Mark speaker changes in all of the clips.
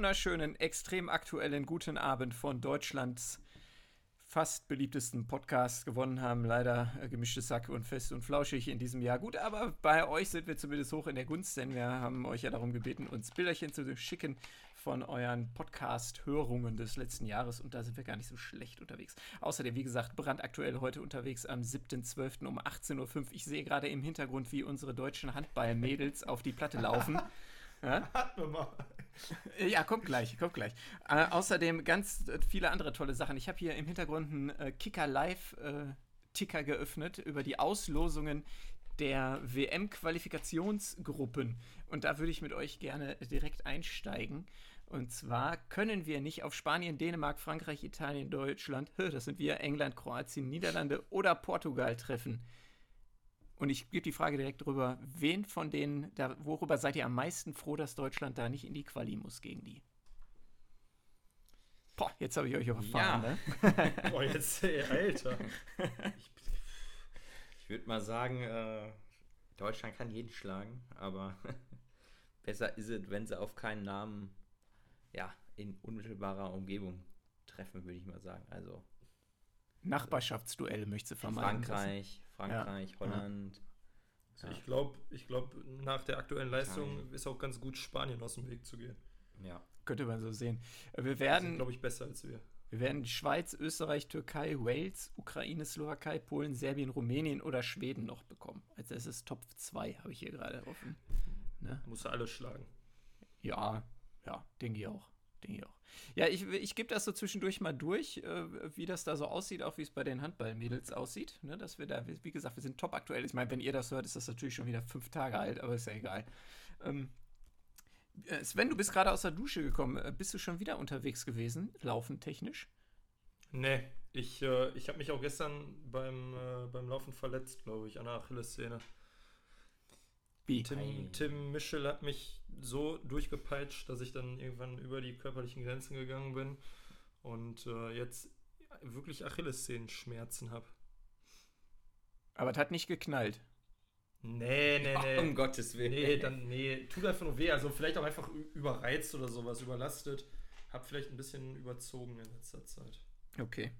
Speaker 1: wunderschönen, extrem aktuellen guten Abend von Deutschlands fast beliebtesten Podcast gewonnen haben. Leider äh, gemischte Sack und fest und flauschig in diesem Jahr. Gut, aber bei euch sind wir zumindest hoch in der Gunst, denn wir haben euch ja darum gebeten, uns Bilderchen zu schicken von euren Podcast-Hörungen des letzten Jahres und da sind wir gar nicht so schlecht unterwegs. Außerdem, wie gesagt, brandaktuell heute unterwegs am 7.12. um 18.05 Uhr. Ich sehe gerade im Hintergrund, wie unsere deutschen Handball-Mädels auf die Platte laufen. Ja? Wir mal. Ja, kommt gleich, kommt gleich. Äh, außerdem ganz viele andere tolle Sachen. Ich habe hier im Hintergrund einen äh, Kicker Live äh, Ticker geöffnet über die Auslosungen der WM-Qualifikationsgruppen. Und da würde ich mit euch gerne direkt einsteigen. Und zwar können wir nicht auf Spanien, Dänemark, Frankreich, Italien, Deutschland, das sind wir, England, Kroatien, Niederlande oder Portugal treffen. Und ich gebe die Frage direkt drüber, wen von denen, da, worüber seid ihr am meisten froh, dass Deutschland da nicht in die Quali muss gegen die? Boah, jetzt habe ich euch überfahren, ja. ne?
Speaker 2: Boah, jetzt, ey, Alter.
Speaker 3: Ich, ich würde mal sagen, äh, Deutschland kann jeden schlagen, aber besser ist es, wenn sie auf keinen Namen ja, in unmittelbarer Umgebung treffen, würde ich mal sagen. Also
Speaker 1: Nachbarschaftsduell möchte vermeiden.
Speaker 3: Frankreich, Frankreich, ja. Holland.
Speaker 2: Also ja. Ich glaube, ich glaub, nach der aktuellen Leistung Italien. ist auch ganz gut, Spanien aus dem Weg zu gehen.
Speaker 1: Ja. Könnte man so sehen. Wir werden,
Speaker 2: glaube ich, besser als wir.
Speaker 1: Wir werden Schweiz, Österreich, Türkei, Wales, Ukraine, Slowakei, Polen, Serbien, Rumänien oder Schweden noch bekommen. Also es ist Top 2, habe ich hier gerade offen.
Speaker 2: Ne? Muss alles schlagen.
Speaker 1: Ja, ja, denke ich auch. Denke ich auch. Ja, ich, ich gebe das so zwischendurch mal durch, äh, wie das da so aussieht, auch wie es bei den Handballmädels aussieht. Ne, dass wir da, wie gesagt, wir sind top aktuell. Ich meine, wenn ihr das hört, ist das natürlich schon wieder fünf Tage alt, aber ist ja egal. Ähm, äh, Sven, du bist gerade aus der Dusche gekommen. Äh, bist du schon wieder unterwegs gewesen, laufen technisch?
Speaker 2: Nee, ich, äh, ich habe mich auch gestern beim, äh, beim Laufen verletzt, glaube ich, an der Achillessehne. Tim, Tim Michel hat mich so durchgepeitscht, dass ich dann irgendwann über die körperlichen Grenzen gegangen bin und äh, jetzt wirklich Achillessehenschmerzen habe.
Speaker 1: Aber es hat nicht geknallt.
Speaker 2: Nee, nee, nee.
Speaker 3: Oh, um Gottes Willen.
Speaker 2: Nee, dann, nee, tut einfach nur weh. Also vielleicht auch einfach überreizt oder sowas, überlastet. Hab vielleicht ein bisschen überzogen in letzter Zeit.
Speaker 1: Okay.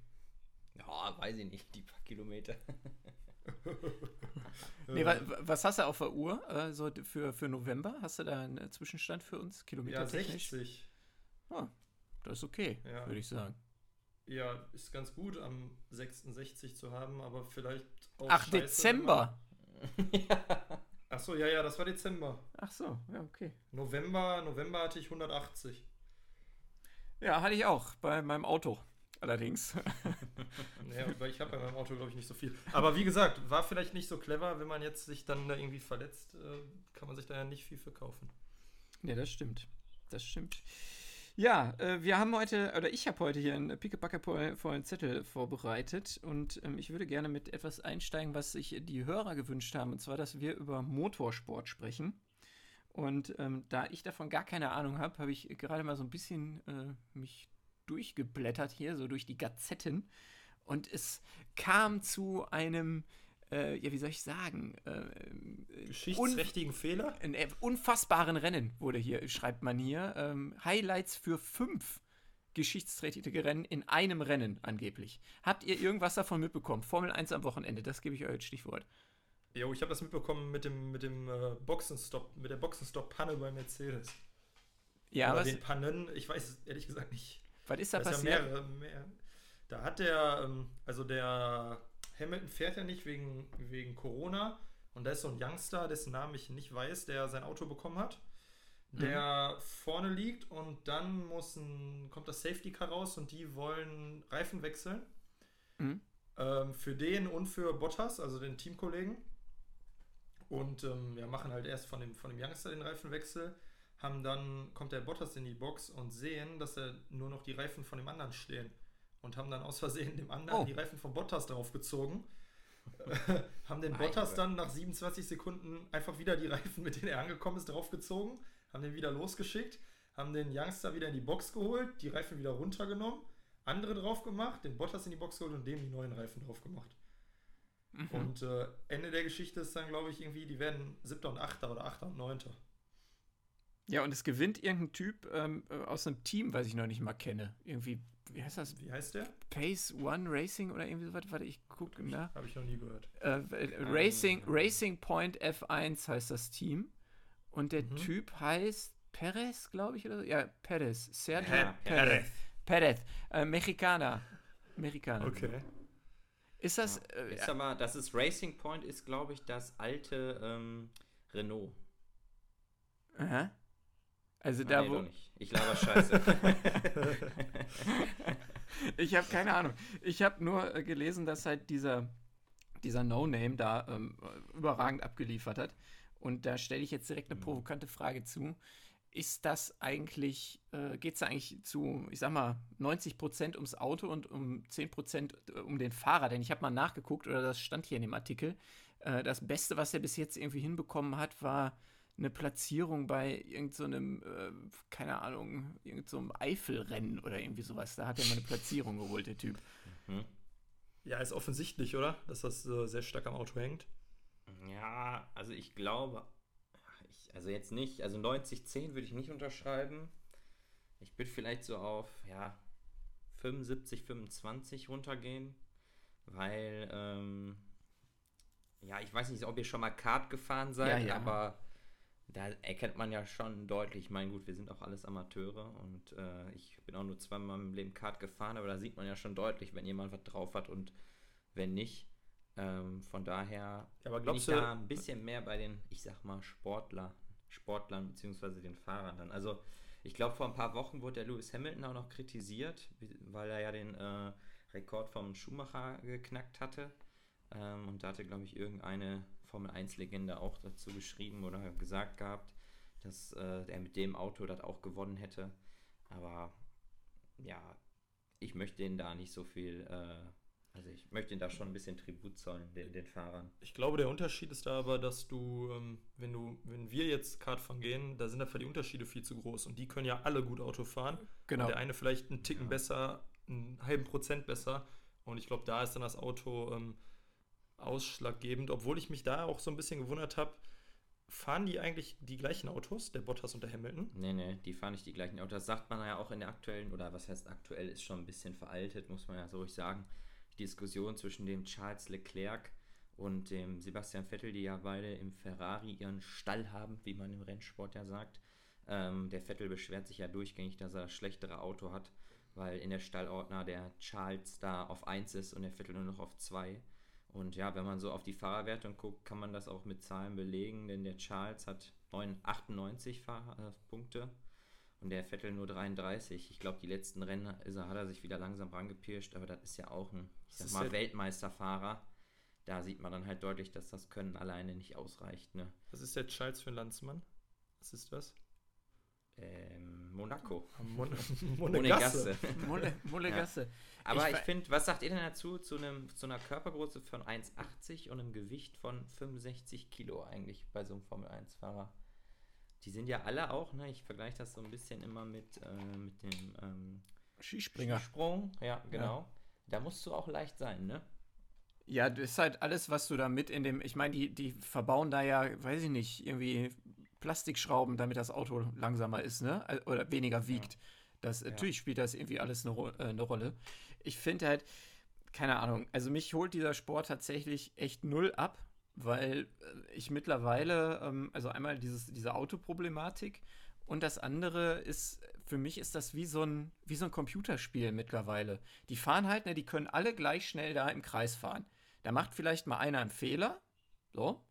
Speaker 3: Ja, weiß ich nicht, die paar Kilometer.
Speaker 1: nee, wa was hast du auf der Uhr äh, so für, für November? Hast du da einen Zwischenstand für uns? Kilometer
Speaker 2: ja, 60.
Speaker 1: Ah, das ist okay, ja. würde ich sagen.
Speaker 2: Ja, ist ganz gut am 66 zu haben, aber vielleicht
Speaker 1: auch. Ach, Scheiße, Dezember!
Speaker 2: ja. Ach so, ja, ja, das war Dezember.
Speaker 1: Ach so, ja, okay.
Speaker 2: November, November hatte ich 180.
Speaker 1: Ja, hatte ich auch bei meinem Auto allerdings.
Speaker 2: ja, weil ich habe bei meinem Auto, glaube ich, nicht so viel. Aber wie gesagt, war vielleicht nicht so clever, wenn man jetzt sich dann da irgendwie verletzt, äh, kann man sich da ja nicht viel verkaufen.
Speaker 1: Ja, das stimmt. Das stimmt. Ja, äh, wir haben heute, oder ich habe heute hier einen pickepacke vollen Zettel vorbereitet und ähm, ich würde gerne mit etwas einsteigen, was sich die Hörer gewünscht haben, und zwar, dass wir über Motorsport sprechen. Und ähm, da ich davon gar keine Ahnung habe, habe ich gerade mal so ein bisschen äh, mich durchgeblättert hier, so durch die Gazetten. Und es kam zu einem, äh, ja, wie soll ich sagen,
Speaker 2: äh, geschichtsträchtigen Fehler?
Speaker 1: Ein äh, unfassbaren Rennen wurde hier, schreibt man hier. Ähm, Highlights für fünf geschichtsträchtige Rennen in einem Rennen angeblich. Habt ihr irgendwas davon mitbekommen? Formel 1 am Wochenende, das gebe ich euch als Stichwort.
Speaker 2: Jo, ich habe das mitbekommen mit dem, mit dem äh, Boxenstopp, mit der Boxenstopp-Panne bei Mercedes. Ja, Oder was? den Pannen, ich weiß ehrlich gesagt nicht.
Speaker 1: Was ist da das passiert?
Speaker 2: Ist ja mehrere, mehr. Da hat der, ähm, also der Hamilton fährt ja nicht wegen, wegen Corona. Und da ist so ein Youngster, dessen Namen ich nicht weiß, der sein Auto bekommen hat. Der mhm. vorne liegt und dann muss ein, kommt das Safety Car raus und die wollen Reifen wechseln. Mhm. Ähm, für den und für Bottas, also den Teamkollegen. Und ähm, ja, machen halt erst von dem, von dem Youngster den Reifenwechsel haben dann, kommt der Bottas in die Box und sehen, dass er nur noch die Reifen von dem anderen stehen. Und haben dann aus Versehen dem anderen oh. die Reifen von Bottas draufgezogen. haben den Bottas dann nach 27 Sekunden einfach wieder die Reifen, mit denen er angekommen ist, draufgezogen, haben den wieder losgeschickt, haben den Youngster wieder in die Box geholt, die Reifen wieder runtergenommen, andere drauf gemacht, den Bottas in die Box geholt und dem die neuen Reifen drauf gemacht. Mhm. Und äh, Ende der Geschichte ist dann, glaube ich, irgendwie, die werden siebter und achter oder achter und neunter.
Speaker 1: Ja, und es gewinnt irgendein Typ ähm, äh, aus einem Team, was ich noch nicht mal kenne. Irgendwie, wie heißt das?
Speaker 2: Wie heißt der?
Speaker 1: Pace One Racing oder irgendwie sowas? Warte, ich gucke nach.
Speaker 2: Habe ich noch nie gehört.
Speaker 1: Äh, äh, Racing, Racing Point F1 heißt das Team. Und der
Speaker 2: Mhm.
Speaker 1: Typ heißt Perez, glaube ich, oder so? Ja, Perez. Sergio
Speaker 3: Ja,
Speaker 1: Perez. Perez. Äh, Mexikaner. Mexikaner.
Speaker 2: Okay.
Speaker 1: Ist das. Äh,
Speaker 3: Ist aber, das ist Racing Point, ist glaube ich das alte ähm, Renault.
Speaker 1: aha. Also
Speaker 3: Ah,
Speaker 1: da,
Speaker 3: nee,
Speaker 1: wo.
Speaker 3: Ich laber Scheiße.
Speaker 1: Ich habe keine Ahnung. Ich habe nur äh, gelesen, dass halt dieser, dieser No-Name da ähm, überragend abgeliefert hat. Und da stelle ich jetzt direkt eine
Speaker 3: Mhm.
Speaker 1: provokante Frage zu. Ist das eigentlich, äh, geht es eigentlich zu, ich sag mal, 90 Prozent ums Auto und um 10 Prozent um den Fahrer? Denn ich habe mal nachgeguckt, oder das stand hier in dem Artikel. Äh, das Beste, was er bis jetzt irgendwie hinbekommen hat, war eine Platzierung bei irgendeinem, so äh, keine Ahnung, irgendeinem so Eifelrennen oder irgendwie sowas. Da hat er mal eine Platzierung geholt, der Typ.
Speaker 3: hm?
Speaker 2: Ja, ist offensichtlich, oder? Dass das äh, sehr stark am Auto hängt.
Speaker 3: Ja, also ich glaube, ich, also jetzt nicht, also 90-10 würde ich nicht unterschreiben. Ich würde vielleicht so auf, ja, 75, 25 runtergehen, weil, ähm, ja, ich weiß nicht, ob ihr schon mal Kart gefahren seid,
Speaker 1: Ja, ja.
Speaker 3: aber da erkennt man ja schon deutlich, ich meine, gut, wir sind auch alles Amateure und äh, ich bin auch nur zweimal im Leben Kart gefahren, aber da sieht man ja schon deutlich, wenn jemand was drauf hat und wenn nicht. Ähm, von daher
Speaker 2: aber
Speaker 3: bin ich
Speaker 2: du,
Speaker 3: da ein bisschen mehr bei den, ich sag mal, Sportler, Sportlern beziehungsweise den Fahrern dann. Also ich glaube, vor ein paar Wochen wurde der Lewis Hamilton auch noch kritisiert, weil er ja den äh, Rekord vom Schumacher geknackt hatte. Ähm, und da hatte, glaube ich, irgendeine Formel 1-Legende auch dazu geschrieben oder gesagt gehabt, dass äh, er mit dem Auto das auch gewonnen hätte. Aber ja, ich möchte denen da nicht so viel, äh, also ich möchte ihnen da schon ein bisschen Tribut zollen, den, den Fahrern.
Speaker 2: ich glaube, der Unterschied ist da aber, dass du, ähm, wenn du, wenn wir jetzt Kartfahren gehen, da sind einfach die Unterschiede viel zu groß und die können ja alle gut Auto fahren.
Speaker 1: Genau.
Speaker 2: Und der eine vielleicht einen Ticken
Speaker 3: Ja.
Speaker 2: besser, einen halben Prozent besser. Und ich glaube, da ist dann das Auto ähm, ausschlaggebend, obwohl ich mich da auch so ein bisschen gewundert habe, fahren die eigentlich die gleichen Autos, der Bottas und der Hamilton?
Speaker 3: Nee, nee, die fahren nicht die gleichen Autos. Das sagt man ja auch in der aktuellen, oder was heißt aktuell, ist schon ein bisschen veraltet, muss man ja so ruhig sagen. Die Diskussion zwischen dem Charles Leclerc und dem Sebastian Vettel, die ja beide im Ferrari ihren Stall haben, wie man im Rennsport ja sagt. Ähm, der Vettel beschwert sich ja durchgängig, dass er das schlechtere Auto hat, weil in der Stallordner der Charles da auf 1 ist und der Vettel nur noch auf 2. Und ja, wenn man so auf die Fahrerwertung guckt, kann man das auch mit Zahlen belegen, denn der Charles hat 9, 98 Fahr äh, Punkte und der Vettel nur 33. Ich glaube, die letzten Rennen ist er, hat er sich wieder langsam rangepirscht, aber das ist ja auch ein, ich
Speaker 2: Das
Speaker 3: sag
Speaker 2: ist
Speaker 3: mal, Weltmeisterfahrer. Da sieht man dann halt deutlich, dass das Können alleine nicht ausreicht. Ne?
Speaker 2: Was ist der Charles für ein Landsmann? Was ist das?
Speaker 3: Ähm, Monaco.
Speaker 2: Mon
Speaker 3: Monegasse.
Speaker 1: Molle, Mollegasse.
Speaker 3: Aber
Speaker 1: Ich
Speaker 3: ich, finde, was sagt ihr denn dazu zu, einem, zu einer Körpergröße von 1,80 und einem Gewicht von 65 Kilo eigentlich bei so einem Formel-1-Fahrer? Die sind ja alle auch, ne? Ich vergleiche das so ein bisschen immer mit, äh, mit dem ähm,
Speaker 1: Skispringer.
Speaker 3: Skisprung. Ja, genau. Da musst du auch leicht sein, ne?
Speaker 1: Ja, das ist halt alles, was du da mit in dem, ich meine, die, die verbauen da ja, weiß ich nicht, irgendwie Plastikschrauben, damit das Auto langsamer ist, ne? Oder weniger wiegt. Das, Natürlich spielt das irgendwie alles eine, äh, eine Rolle. Ich finde halt, keine Ahnung, also mich holt dieser Sport tatsächlich echt null ab, weil äh, ich mittlerweile, ähm, also einmal dieses, diese Autoproblematik und das andere ist, für mich ist das wie so ein, wie so ein Computerspiel mittlerweile. Die fahren halt, ne, die können alle gleich schnell da im Kreis fahren. Da macht vielleicht mal einer einen Fehler, so,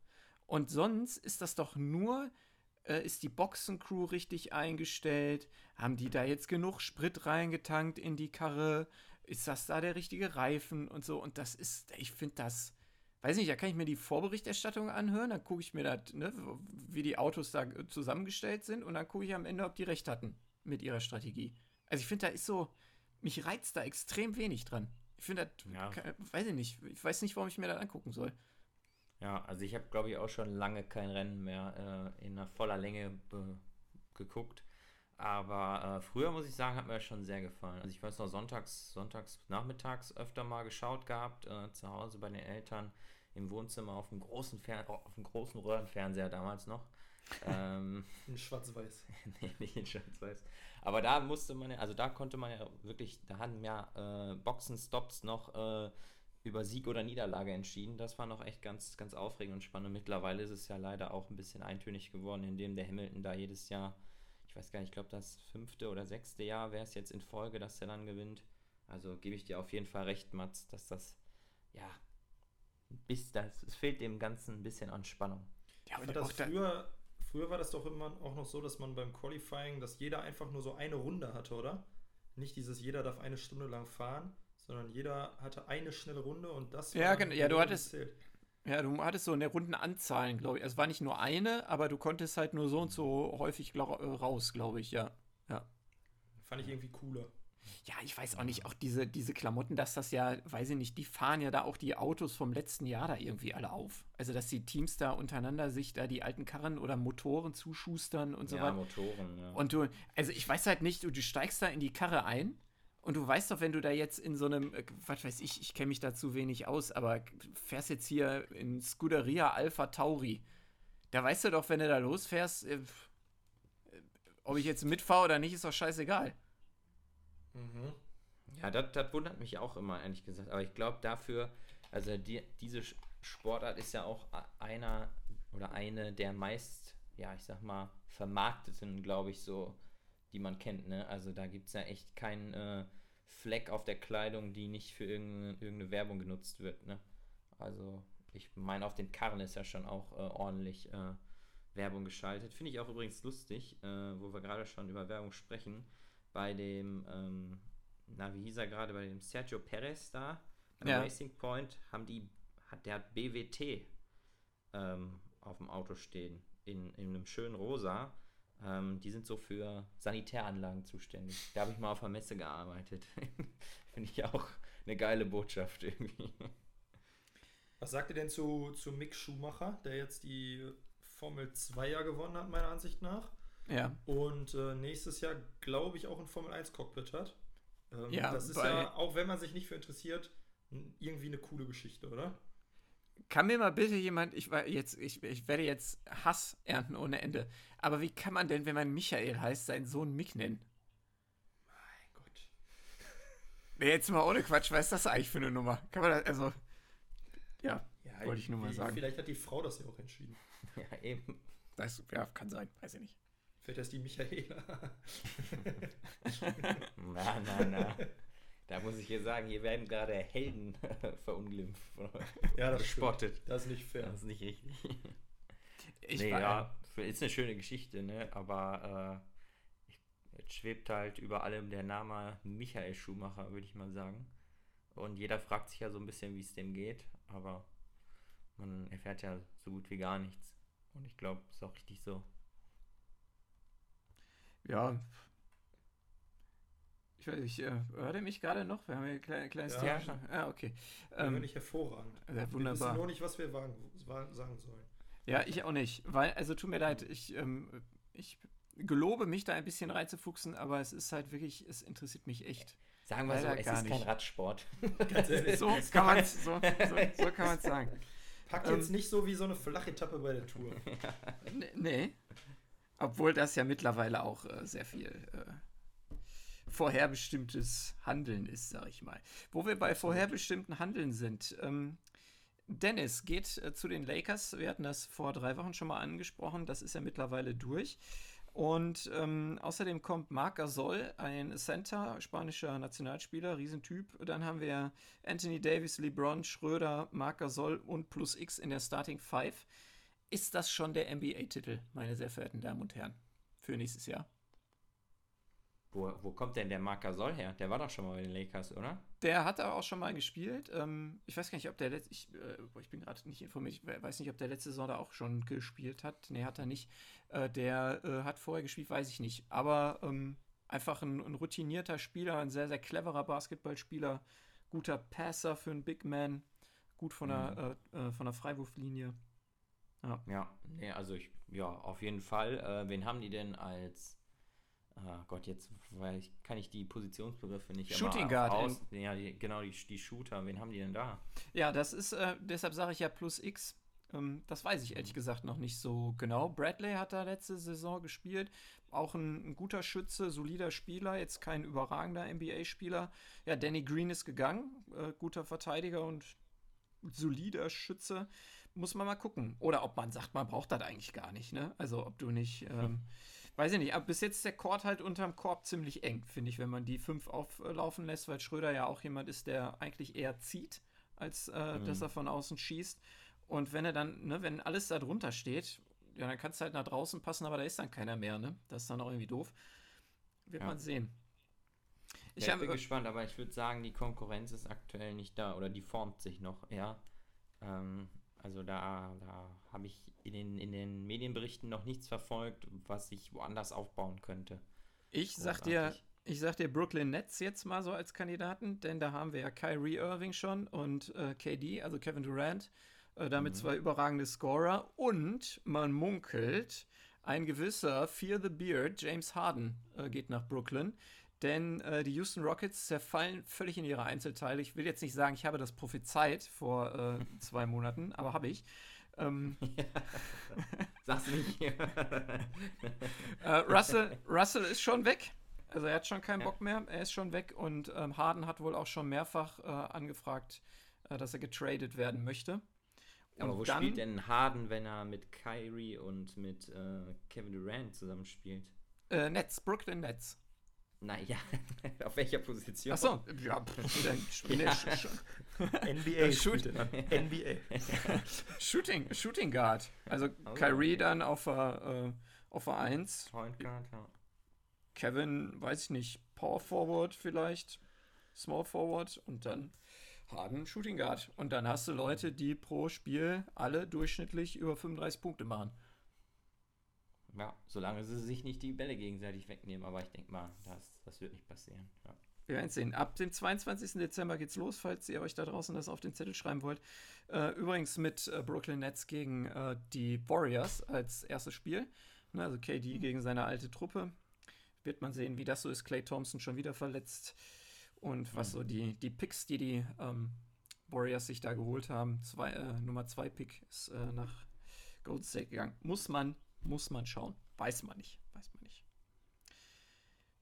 Speaker 1: und sonst ist das doch nur, äh, ist die Boxencrew richtig eingestellt? Haben die da jetzt genug Sprit reingetankt in die Karre? Ist das da der richtige Reifen und so? Und das ist, ich finde das, weiß nicht, da kann ich mir die Vorberichterstattung anhören, dann gucke ich mir das, ne, wie die Autos da äh, zusammengestellt sind und dann gucke ich am Ende, ob die recht hatten mit ihrer Strategie. Also ich finde, da ist so, mich reizt da extrem wenig dran. Ich finde das,
Speaker 3: Ja.
Speaker 1: ke- weiß ich nicht, ich weiß nicht, warum ich mir das angucken soll.
Speaker 3: Ja, also ich habe, glaube ich, auch schon lange kein Rennen mehr äh, in voller Länge äh, geguckt. Aber äh, früher, muss ich sagen, hat mir das schon sehr gefallen. Also ich weiß noch, sonntags, sonntags nachmittags öfter mal geschaut gehabt, äh, zu Hause bei den Eltern im Wohnzimmer auf dem großen, Fer auf dem großen Röhrenfernseher damals noch. ähm,
Speaker 2: In schwarz-weiß.
Speaker 3: nee, nicht in Schwarz-Weiß. Aber da musste man ja, also da konnte man ja wirklich, da hatten ja äh, Boxen-Stops noch äh, über Sieg oder Niederlage entschieden. Das war noch echt ganz, ganz aufregend und spannend. Mittlerweile ist es ja leider auch ein bisschen eintönig geworden, indem der Hamilton da jedes Jahr, ich weiß gar nicht, ich glaube das fünfte oder sechste Jahr wäre es jetzt in Folge, dass er dann gewinnt. Also gebe ich dir auf jeden Fall recht, Mats, dass das, ja, bis das, es fehlt dem Ganzen ein bisschen an Spannung.
Speaker 1: Ja,
Speaker 2: fand das früher, früher war das doch immer auch noch so, dass man beim Qualifying, dass jeder einfach nur so eine Runde hatte, oder? Nicht dieses, jeder darf eine Stunde lang fahren, sondern jeder hatte eine schnelle Runde und das
Speaker 1: Ja,
Speaker 2: war
Speaker 1: genau. Ja, du hattest-. Ja, du hattest so eine Rundenanzahlen, glaube ich. Es war nicht nur eine, aber du konntest halt nur so und so häufig glaub, äh, raus, glaube ich, ja.
Speaker 2: Fand ich irgendwie cooler.
Speaker 1: Ja, ich weiß auch nicht, auch diese, diese Klamotten, dass das ja, weiß ich nicht, die fahren ja da auch die Autos vom letzten Jahr da irgendwie alle auf. Also, dass die Teams da untereinander sich da die alten Karren oder Motoren zuschustern und so
Speaker 3: ja,
Speaker 1: weiter.
Speaker 3: Motoren, ja.
Speaker 1: Und du, also ich weiß halt nicht, du, du steigst da in die Karre ein und du weißt doch, wenn du da jetzt in so einem, äh, was weiß ich, ich kenne mich da zu wenig aus, aber fährst jetzt hier in Scuderia Alpha Tauri, da weißt du doch, wenn du da losfährst, äh, äh, ob ich jetzt mitfahre oder nicht, ist doch scheißegal.
Speaker 2: Mhm.
Speaker 3: Ja, das, wundert mich auch immer, ehrlich gesagt. Aber ich glaube dafür, also die, diese Sportart ist ja auch einer oder eine der meist, ja, ich sag mal, vermarkteten, glaube ich, so, die man kennt, ne? Also da gibt es ja echt keinen äh, Fleck auf der Kleidung, die nicht für irgendeine, irgendeine Werbung genutzt wird, ne? Also ich meine, auf den Karren ist ja schon auch äh, ordentlich äh, Werbung geschaltet. Finde ich auch übrigens lustig, äh, wo wir gerade schon über Werbung sprechen, bei dem, ähm, na, wie hieß er gerade, bei dem Sergio Perez da, bei
Speaker 1: Ja.
Speaker 3: Racing Point, haben die, hat, der hat BWT ähm, auf dem Auto stehen, in, in einem schönen Rosa. Ähm, die sind so für Sanitäranlagen zuständig. Da habe ich mal auf der Messe gearbeitet. Finde ich auch eine geile Botschaft irgendwie.
Speaker 2: Was sagt ihr denn zu, zu Mick Schumacher, der jetzt die Formel 2 ja gewonnen hat, meiner Ansicht nach?
Speaker 1: Ja.
Speaker 2: Und äh, nächstes Jahr, glaube ich, auch ein Formel 1 Cockpit hat. Ähm,
Speaker 1: Ja,
Speaker 2: das ist ja, auch wenn man sich nicht für interessiert, irgendwie eine coole Geschichte, oder?
Speaker 1: Kann mir mal bitte jemand, ich war jetzt, ich, ich werde jetzt Hass ernten ohne Ende. Aber wie kann man denn, wenn man Michael heißt, seinen Sohn Mick nennen?
Speaker 2: Mein Gott.
Speaker 1: Nee, jetzt mal ohne Quatsch, was ist das eigentlich für eine Nummer? Kann man das, also, ja,
Speaker 2: Ja,
Speaker 1: Wollte ich nur mal sagen.
Speaker 2: Vielleicht hat die Frau das ja auch entschieden.
Speaker 3: ja, eben.
Speaker 1: das ja, kann sein, weiß ich nicht.
Speaker 2: Vielleicht ist die Michaela.
Speaker 3: Na, na, na. Da muss ich hier sagen, hier werden gerade Helden verunglimpft.
Speaker 2: ja, das stimmt.
Speaker 3: Gespottet.
Speaker 2: Das ist nicht fair.
Speaker 3: Das ist nicht richtig.
Speaker 1: Ich
Speaker 3: nee,
Speaker 1: war,
Speaker 3: ja, ist eine schöne Geschichte, ne? Aber äh, ich, jetzt schwebt halt über allem der Name Michael Schumacher, würde ich mal sagen. Und jeder fragt sich ja so ein bisschen, wie es dem geht, aber man erfährt ja so gut wie gar nichts. Und ich glaube, es ist auch richtig so.
Speaker 1: ja. Ich weiß nicht, äh, hört ihr mich gerade noch? Wir haben hier ein kleines, kleines
Speaker 2: Ja.
Speaker 1: Thema. Ah, okay.
Speaker 2: Ähm, wir nicht hervorragend.
Speaker 1: ja,
Speaker 2: Wir wissen
Speaker 1: wunderbar.
Speaker 2: nur nicht, was wir wagen, wa- sagen sollen.
Speaker 1: Ja, ich auch nicht. Weil, also tut mir leid, ich, ähm, ich gelobe mich da ein bisschen reinzufuchsen, aber es ist halt wirklich, es interessiert mich echt.
Speaker 3: Sagen wir
Speaker 1: Leider
Speaker 3: so, es
Speaker 1: gar
Speaker 3: ist kein
Speaker 1: nicht.
Speaker 3: Radsport.
Speaker 2: Ganz ehrlich.
Speaker 1: So kann man es so, so, so kann man's sagen.
Speaker 2: Packt
Speaker 1: Ähm,
Speaker 2: jetzt nicht so wie so eine flache Etappe bei der Tour.
Speaker 1: Nee. Obwohl das ja mittlerweile auch äh, sehr viel äh, vorherbestimmtes Handeln ist, sag ich mal. Wo wir bei vorherbestimmten Handeln sind. Ähm, Dennis geht äh, zu den Lakers. Wir hatten das vor drei Wochen schon mal angesprochen. Das ist ja mittlerweile durch. Und ähm, außerdem kommt Marc Gasol, ein Center, spanischer Nationalspieler, Riesentyp. Dann haben wir Anthony Davis, LeBron, Schröder, Marc Gasol und Plus X in der Starting Five. Ist das schon der NBA-Titel, meine sehr verehrten Damen und Herren, für nächstes Jahr?
Speaker 3: Wo, wo kommt denn der Marc Gasol her? Der war doch schon mal bei den Lakers, oder?
Speaker 1: Der hat aber auch schon mal gespielt. Ähm, ich weiß gar nicht, ob der letzte, ich, äh, ich bin gerade nicht informiert, ich we- weiß nicht, ob der letzte Saison da auch schon gespielt hat. Nee, hat er nicht. Äh, der äh, hat vorher gespielt, weiß ich nicht. Aber ähm, einfach ein, ein routinierter Spieler, ein sehr, sehr cleverer Basketballspieler, guter Passer für einen Big Man, gut von der, äh, äh, von der Freiwurflinie.
Speaker 3: Ja, nee, also ich, ja, auf jeden Fall. Äh, wen haben die denn als, ah Gott, jetzt weil ich, kann ich die Positionsbegriffe nicht
Speaker 1: Shooting Guard
Speaker 3: aus, ja, die, genau, die, die Shooter, wen haben die denn da?
Speaker 1: Ja, das ist, äh, deshalb sage ich ja plus X. Ähm, das weiß ich ehrlich gesagt noch nicht so genau. Bradley hat da letzte Saison gespielt. Auch ein, ein guter Schütze, solider Spieler, jetzt kein überragender NBA-Spieler. Ja, Danny Green ist gegangen, äh, guter Verteidiger und solider Schütze. Muss man mal gucken. Oder ob man sagt, man braucht das eigentlich gar nicht, ne? Also ob du nicht. Ähm, weiß ich nicht, aber bis jetzt ist der Court halt unterm Korb ziemlich eng, finde ich, wenn man die fünf auflaufen lässt, weil Schröder ja auch jemand ist, der eigentlich eher zieht, als äh, mhm. dass er von außen schießt. Und wenn er dann, ne, wenn alles da drunter steht, ja, dann kannst du halt nach draußen passen, aber da ist dann keiner mehr, ne? Das ist dann auch irgendwie doof. Wird ja. man sehen.
Speaker 3: Ich, ja, ich bin gespannt, aber ich würde sagen, die Konkurrenz ist aktuell nicht da oder die formt sich noch, ja. Ähm, also da, da habe ich in den, in den Medienberichten noch nichts verfolgt, was ich woanders aufbauen könnte.
Speaker 1: Ich sag dir, ich sag dir Brooklyn Nets jetzt mal so als Kandidaten, denn da haben wir ja Kyrie Irving schon und äh, KD, also Kevin Durant, äh, damit mhm. zwei überragende Scorer und man munkelt, ein gewisser Fear the Beard, James Harden, äh, geht nach Brooklyn. Denn äh, die Houston Rockets zerfallen völlig in ihre Einzelteile. Ich will jetzt nicht sagen, ich habe das prophezeit vor äh, zwei Monaten, aber habe ich. Ähm,
Speaker 3: Sag's nicht.
Speaker 1: äh, Russell, Russell ist schon weg. Also er hat schon keinen ja. Bock mehr. Er ist schon weg und ähm, Harden hat wohl auch schon mehrfach äh, angefragt, äh, dass er getradet werden möchte.
Speaker 3: Und aber wo dann, spielt denn Harden, wenn er mit Kyrie und mit äh, Kevin Durant zusammenspielt?
Speaker 1: Äh, Nets, Brooklyn Nets.
Speaker 3: Naja, auf welcher Position?
Speaker 1: Achso, ja, ja.
Speaker 2: NBA. Shoot, NBA.
Speaker 1: Shooting, Shooting Guard. Also oh, Kyrie dann auf der, äh, auf der 1.
Speaker 3: Point Guard, ja.
Speaker 1: Kevin, weiß ich nicht, Power Forward vielleicht, Small Forward und dann Harden Shooting Guard. Und dann hast du Leute, die pro Spiel alle durchschnittlich über 35 Punkte machen.
Speaker 3: Ja, solange sie sich nicht die Bälle gegenseitig wegnehmen. Aber ich denke mal, das, das wird nicht passieren. Ja.
Speaker 1: Wir werden sehen. Ab dem 22. Dezember geht's los, falls ihr euch da draußen das auf den Zettel schreiben wollt. Äh, übrigens mit äh, Brooklyn Nets gegen äh, die Warriors als erstes Spiel. Ne, also KD mhm. gegen seine alte Truppe. Wird man sehen, wie das so ist. Clay Thompson schon wieder verletzt. Und was mhm. so die, die Picks, die die ähm, Warriors sich da geholt haben. Zwei, äh, Nummer 2 Pick ist äh, nach Golden State gegangen. Muss man muss man schauen. Weiß man nicht. Weiß man nicht.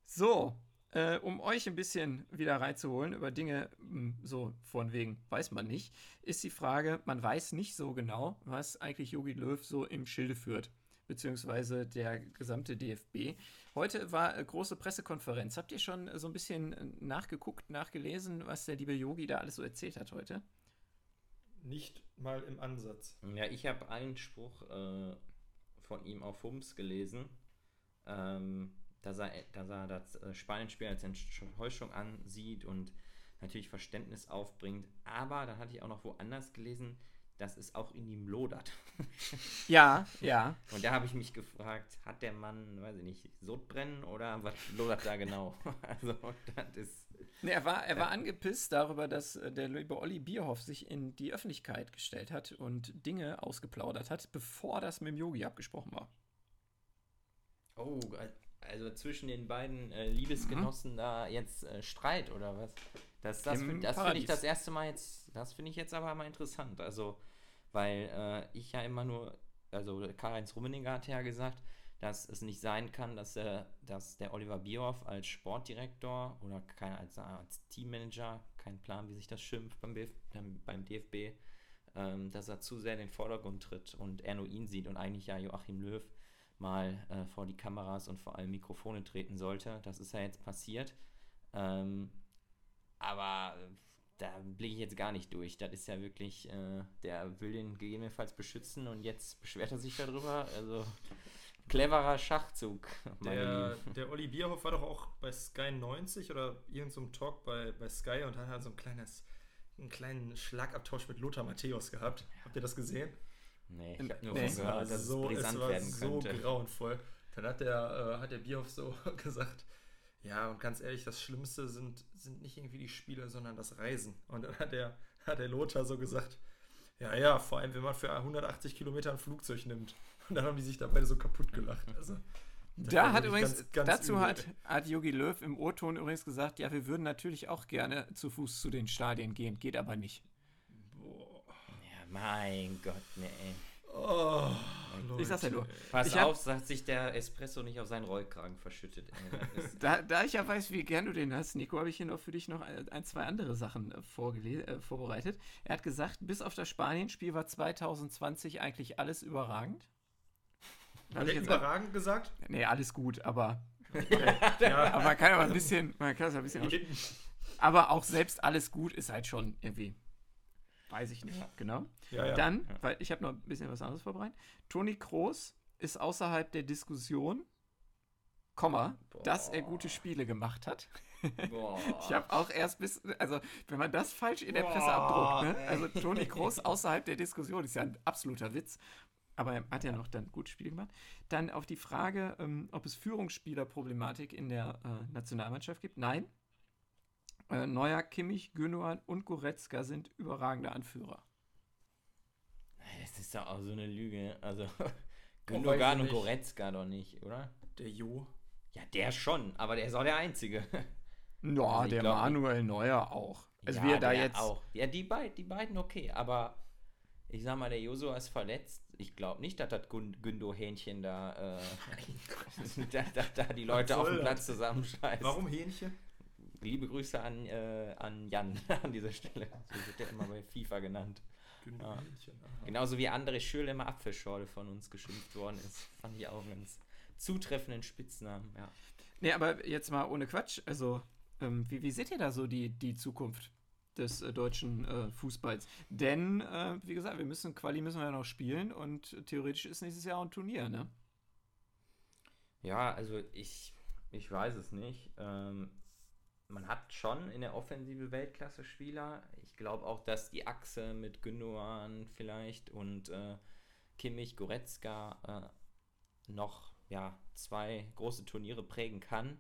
Speaker 1: So, äh, um euch ein bisschen wieder reinzuholen über Dinge, hm, so von wegen, weiß man nicht, ist die Frage, man weiß nicht so genau, was eigentlich Yogi Löw so im Schilde führt, beziehungsweise der gesamte DFB. Heute war eine große Pressekonferenz. Habt ihr schon so ein bisschen nachgeguckt, nachgelesen, was der liebe Yogi da alles so erzählt hat heute?
Speaker 2: Nicht mal im Ansatz.
Speaker 3: Ja, ich habe einen Spruch äh, von ihm auf Hums gelesen, ähm, dass, er, dass er das äh, Spanien-Spiel als Enttäuschung ansieht und natürlich Verständnis aufbringt. Aber dann hatte ich auch noch woanders gelesen, dass es auch in ihm lodert.
Speaker 1: Ja, ja.
Speaker 3: Und da habe ich mich gefragt, hat der Mann, weiß ich nicht, Sodbrennen oder was lodert da genau? also, das ist.
Speaker 1: Nee, er war, er war angepisst darüber, dass äh, der liebe Olli Bierhoff sich in die Öffentlichkeit gestellt hat und Dinge ausgeplaudert hat, bevor das mit dem Yogi abgesprochen war.
Speaker 3: Oh, also zwischen den beiden äh, Liebesgenossen mhm. da jetzt äh, Streit oder was? Das, das, das finde ich das erste Mal jetzt, das finde ich jetzt aber mal interessant. Also, weil äh, ich ja immer nur, also Karl-Heinz Rummeninger hat ja gesagt, dass es nicht sein kann, dass, er, dass der Oliver Bierhoff als Sportdirektor oder kein, als, als Teammanager, kein Plan, wie sich das schimpft beim, Bf, beim DFB, ähm, dass er zu sehr in den Vordergrund tritt und er nur ihn sieht und eigentlich ja Joachim Löw mal äh, vor die Kameras und vor allem Mikrofone treten sollte. Das ist ja jetzt passiert. Ähm, aber äh, da blicke ich jetzt gar nicht durch. Das ist ja wirklich, äh, der will den gegebenenfalls beschützen und jetzt beschwert er sich darüber. Also cleverer Schachzug.
Speaker 2: Der, der Olli Bierhoff war doch auch bei Sky 90 oder irgendeinem so Talk bei, bei Sky und hat halt so ein kleines, einen kleinen Schlagabtausch mit Lothar Matthäus gehabt. Habt ihr das gesehen?
Speaker 3: Nee, ich habe nur nee. gehört, dass so, es brisant es war werden könnte.
Speaker 2: so grauenvoll. Dann hat der, äh, hat der Bierhoff so gesagt, ja, und ganz ehrlich, das Schlimmste sind, sind nicht irgendwie die Spiele, sondern das Reisen. Und dann hat der, hat der Lothar so gesagt, ja, ja, vor allem, wenn man für 180 Kilometer ein Flugzeug nimmt. Und dann haben die sich da beide so kaputt gelacht. Also,
Speaker 1: da hat übrigens, ganz, ganz dazu übel. hat, hat Jogi Löw im O-Ton übrigens gesagt, ja, wir würden natürlich auch gerne zu Fuß zu den Stadien gehen, geht aber nicht.
Speaker 3: Boah. Ja, mein Gott, nee.
Speaker 2: Oh,
Speaker 1: Ich sag's ja nur.
Speaker 3: Pass
Speaker 1: Ich hab-
Speaker 3: auf, dass sich der Espresso nicht auf seinen Rollkragen verschüttet.
Speaker 1: Da, da ich ja weiß, wie gern du den hast, Nico, habe ich hier noch für dich noch ein, ein zwei andere Sachen äh, äh, vorbereitet. Er hat gesagt, bis auf das Spanien-Spiel war 2020 eigentlich alles überragend.
Speaker 2: Hat
Speaker 1: ich
Speaker 2: er
Speaker 1: jetzt-
Speaker 2: überragend gesagt?
Speaker 1: Nee, alles gut, aber,
Speaker 2: Ja.
Speaker 1: aber man kann ja ein bisschen, man kann es ein bisschen Aber auch selbst alles gut ist halt schon irgendwie, weiß ich nicht, genau.
Speaker 2: ja.
Speaker 1: Dann, weil ich habe noch ein bisschen was anderes vorbereitet. Toni Kroos ist außerhalb der Diskussion, Komma, dass er gute Spiele gemacht hat.
Speaker 3: Boah.
Speaker 1: Ich habe auch erst bis, also wenn man das falsch in der Presse
Speaker 2: Boah,
Speaker 1: abdruckt, ne? also Toni Kroos außerhalb der Diskussion ist ja ein absoluter Witz, aber er hat ja noch dann gute Spiele gemacht. Dann auf die Frage, ähm, ob es Führungsspielerproblematik in der äh, Nationalmannschaft gibt. Nein. Äh, Neuer, Kimmich, Gündogan und Goretzka sind überragende Anführer.
Speaker 3: Das ist doch auch so eine Lüge. Also,
Speaker 2: weiß
Speaker 3: Gündogan und. Goretzka doch nicht, oder?
Speaker 2: Der Jo.
Speaker 3: Ja, der schon, aber der ist auch der Einzige.
Speaker 1: Ja,
Speaker 3: Also
Speaker 1: der
Speaker 3: glaub-
Speaker 1: Manuel Neuer auch. Also
Speaker 3: ja,
Speaker 1: wie er da
Speaker 3: der
Speaker 1: jetzt.
Speaker 3: Auch. Ja, die, beid, die beiden okay, aber ich sag mal, der Josua ist verletzt. Ich glaube nicht, dass das Gün- Gündo-Hähnchen da, äh, da, da, da die Leute auf dem? Platz zusammenscheißt.
Speaker 2: Warum Hähnchen?
Speaker 3: Liebe Grüße an, äh, an Jan an dieser Stelle. So wird der immer bei FIFA genannt.
Speaker 2: Hähnchen. aha.
Speaker 3: Genauso wie André Schürrle immer Apfelschorle von uns geschimpft worden ist. Fand ich auch einen ganz zutreffenden Spitznamen, ja.
Speaker 1: Nee, aber jetzt mal ohne Quatsch. Also, ähm, wie, wie seht ihr da so die, die Zukunft des äh, deutschen äh, Fußballs? Denn, äh, wie gesagt, wir müssen, Quali müssen wir ja noch spielen und theoretisch ist nächstes Jahr auch ein Turnier, ne?
Speaker 3: Ja, also ich, ich weiß es nicht. Ähm, man hat schon in der Offensive Weltklasse-Spieler. Ich glaube auch, dass die Achse mit Gündogan vielleicht und äh, Kimmich, Goretzka äh, noch ja, zwei große Turniere prägen kann.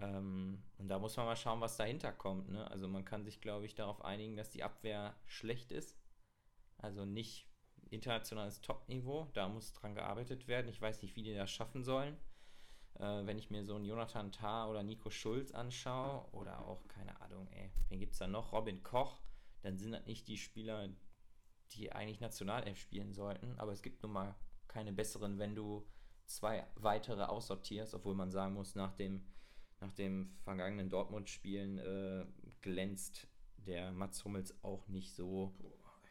Speaker 3: Ähm, und da muss man mal schauen, was dahinter kommt. Ne? Also man kann sich, glaube ich, darauf einigen, dass die Abwehr schlecht ist. Also nicht internationales Top-Niveau. Da muss dran gearbeitet werden. Ich weiß nicht, wie die das schaffen sollen. Äh, wenn ich mir so einen Jonathan Tah oder Nico Schulz anschaue, oder auch, keine Ahnung, ey, wen gibt es da noch? Robin Koch, dann sind das nicht die Spieler, die eigentlich Nationalelf spielen sollten. Aber es gibt nun mal keine besseren, wenn du zwei weitere aussortierst, obwohl man sagen muss, nach dem, nach dem vergangenen Dortmund-Spielen äh, glänzt der Mats Hummels auch nicht so,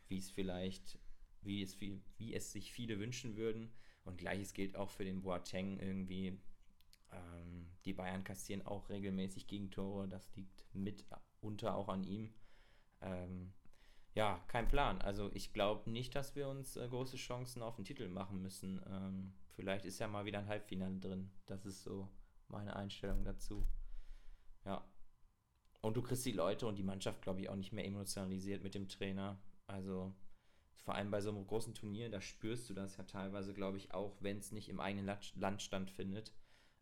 Speaker 3: wie es vielleicht, wie es, viel, wie es sich viele wünschen würden. Und gleiches gilt auch für den Boateng irgendwie. Ähm, die Bayern kassieren auch regelmäßig Gegentore. Das liegt mitunter auch an ihm. Ähm, ja, kein Plan. Also ich glaube nicht, dass wir uns äh, große Chancen auf den Titel machen müssen. Ähm, vielleicht ist ja mal wieder ein Halbfinale drin. Das ist so meine Einstellung dazu. Ja. Und du kriegst die Leute und die Mannschaft, glaube ich, auch nicht mehr emotionalisiert mit dem Trainer. Also vor allem bei so einem großen Turnier, da spürst du das ja teilweise, glaube ich, auch, wenn es nicht im eigenen Land stattfindet,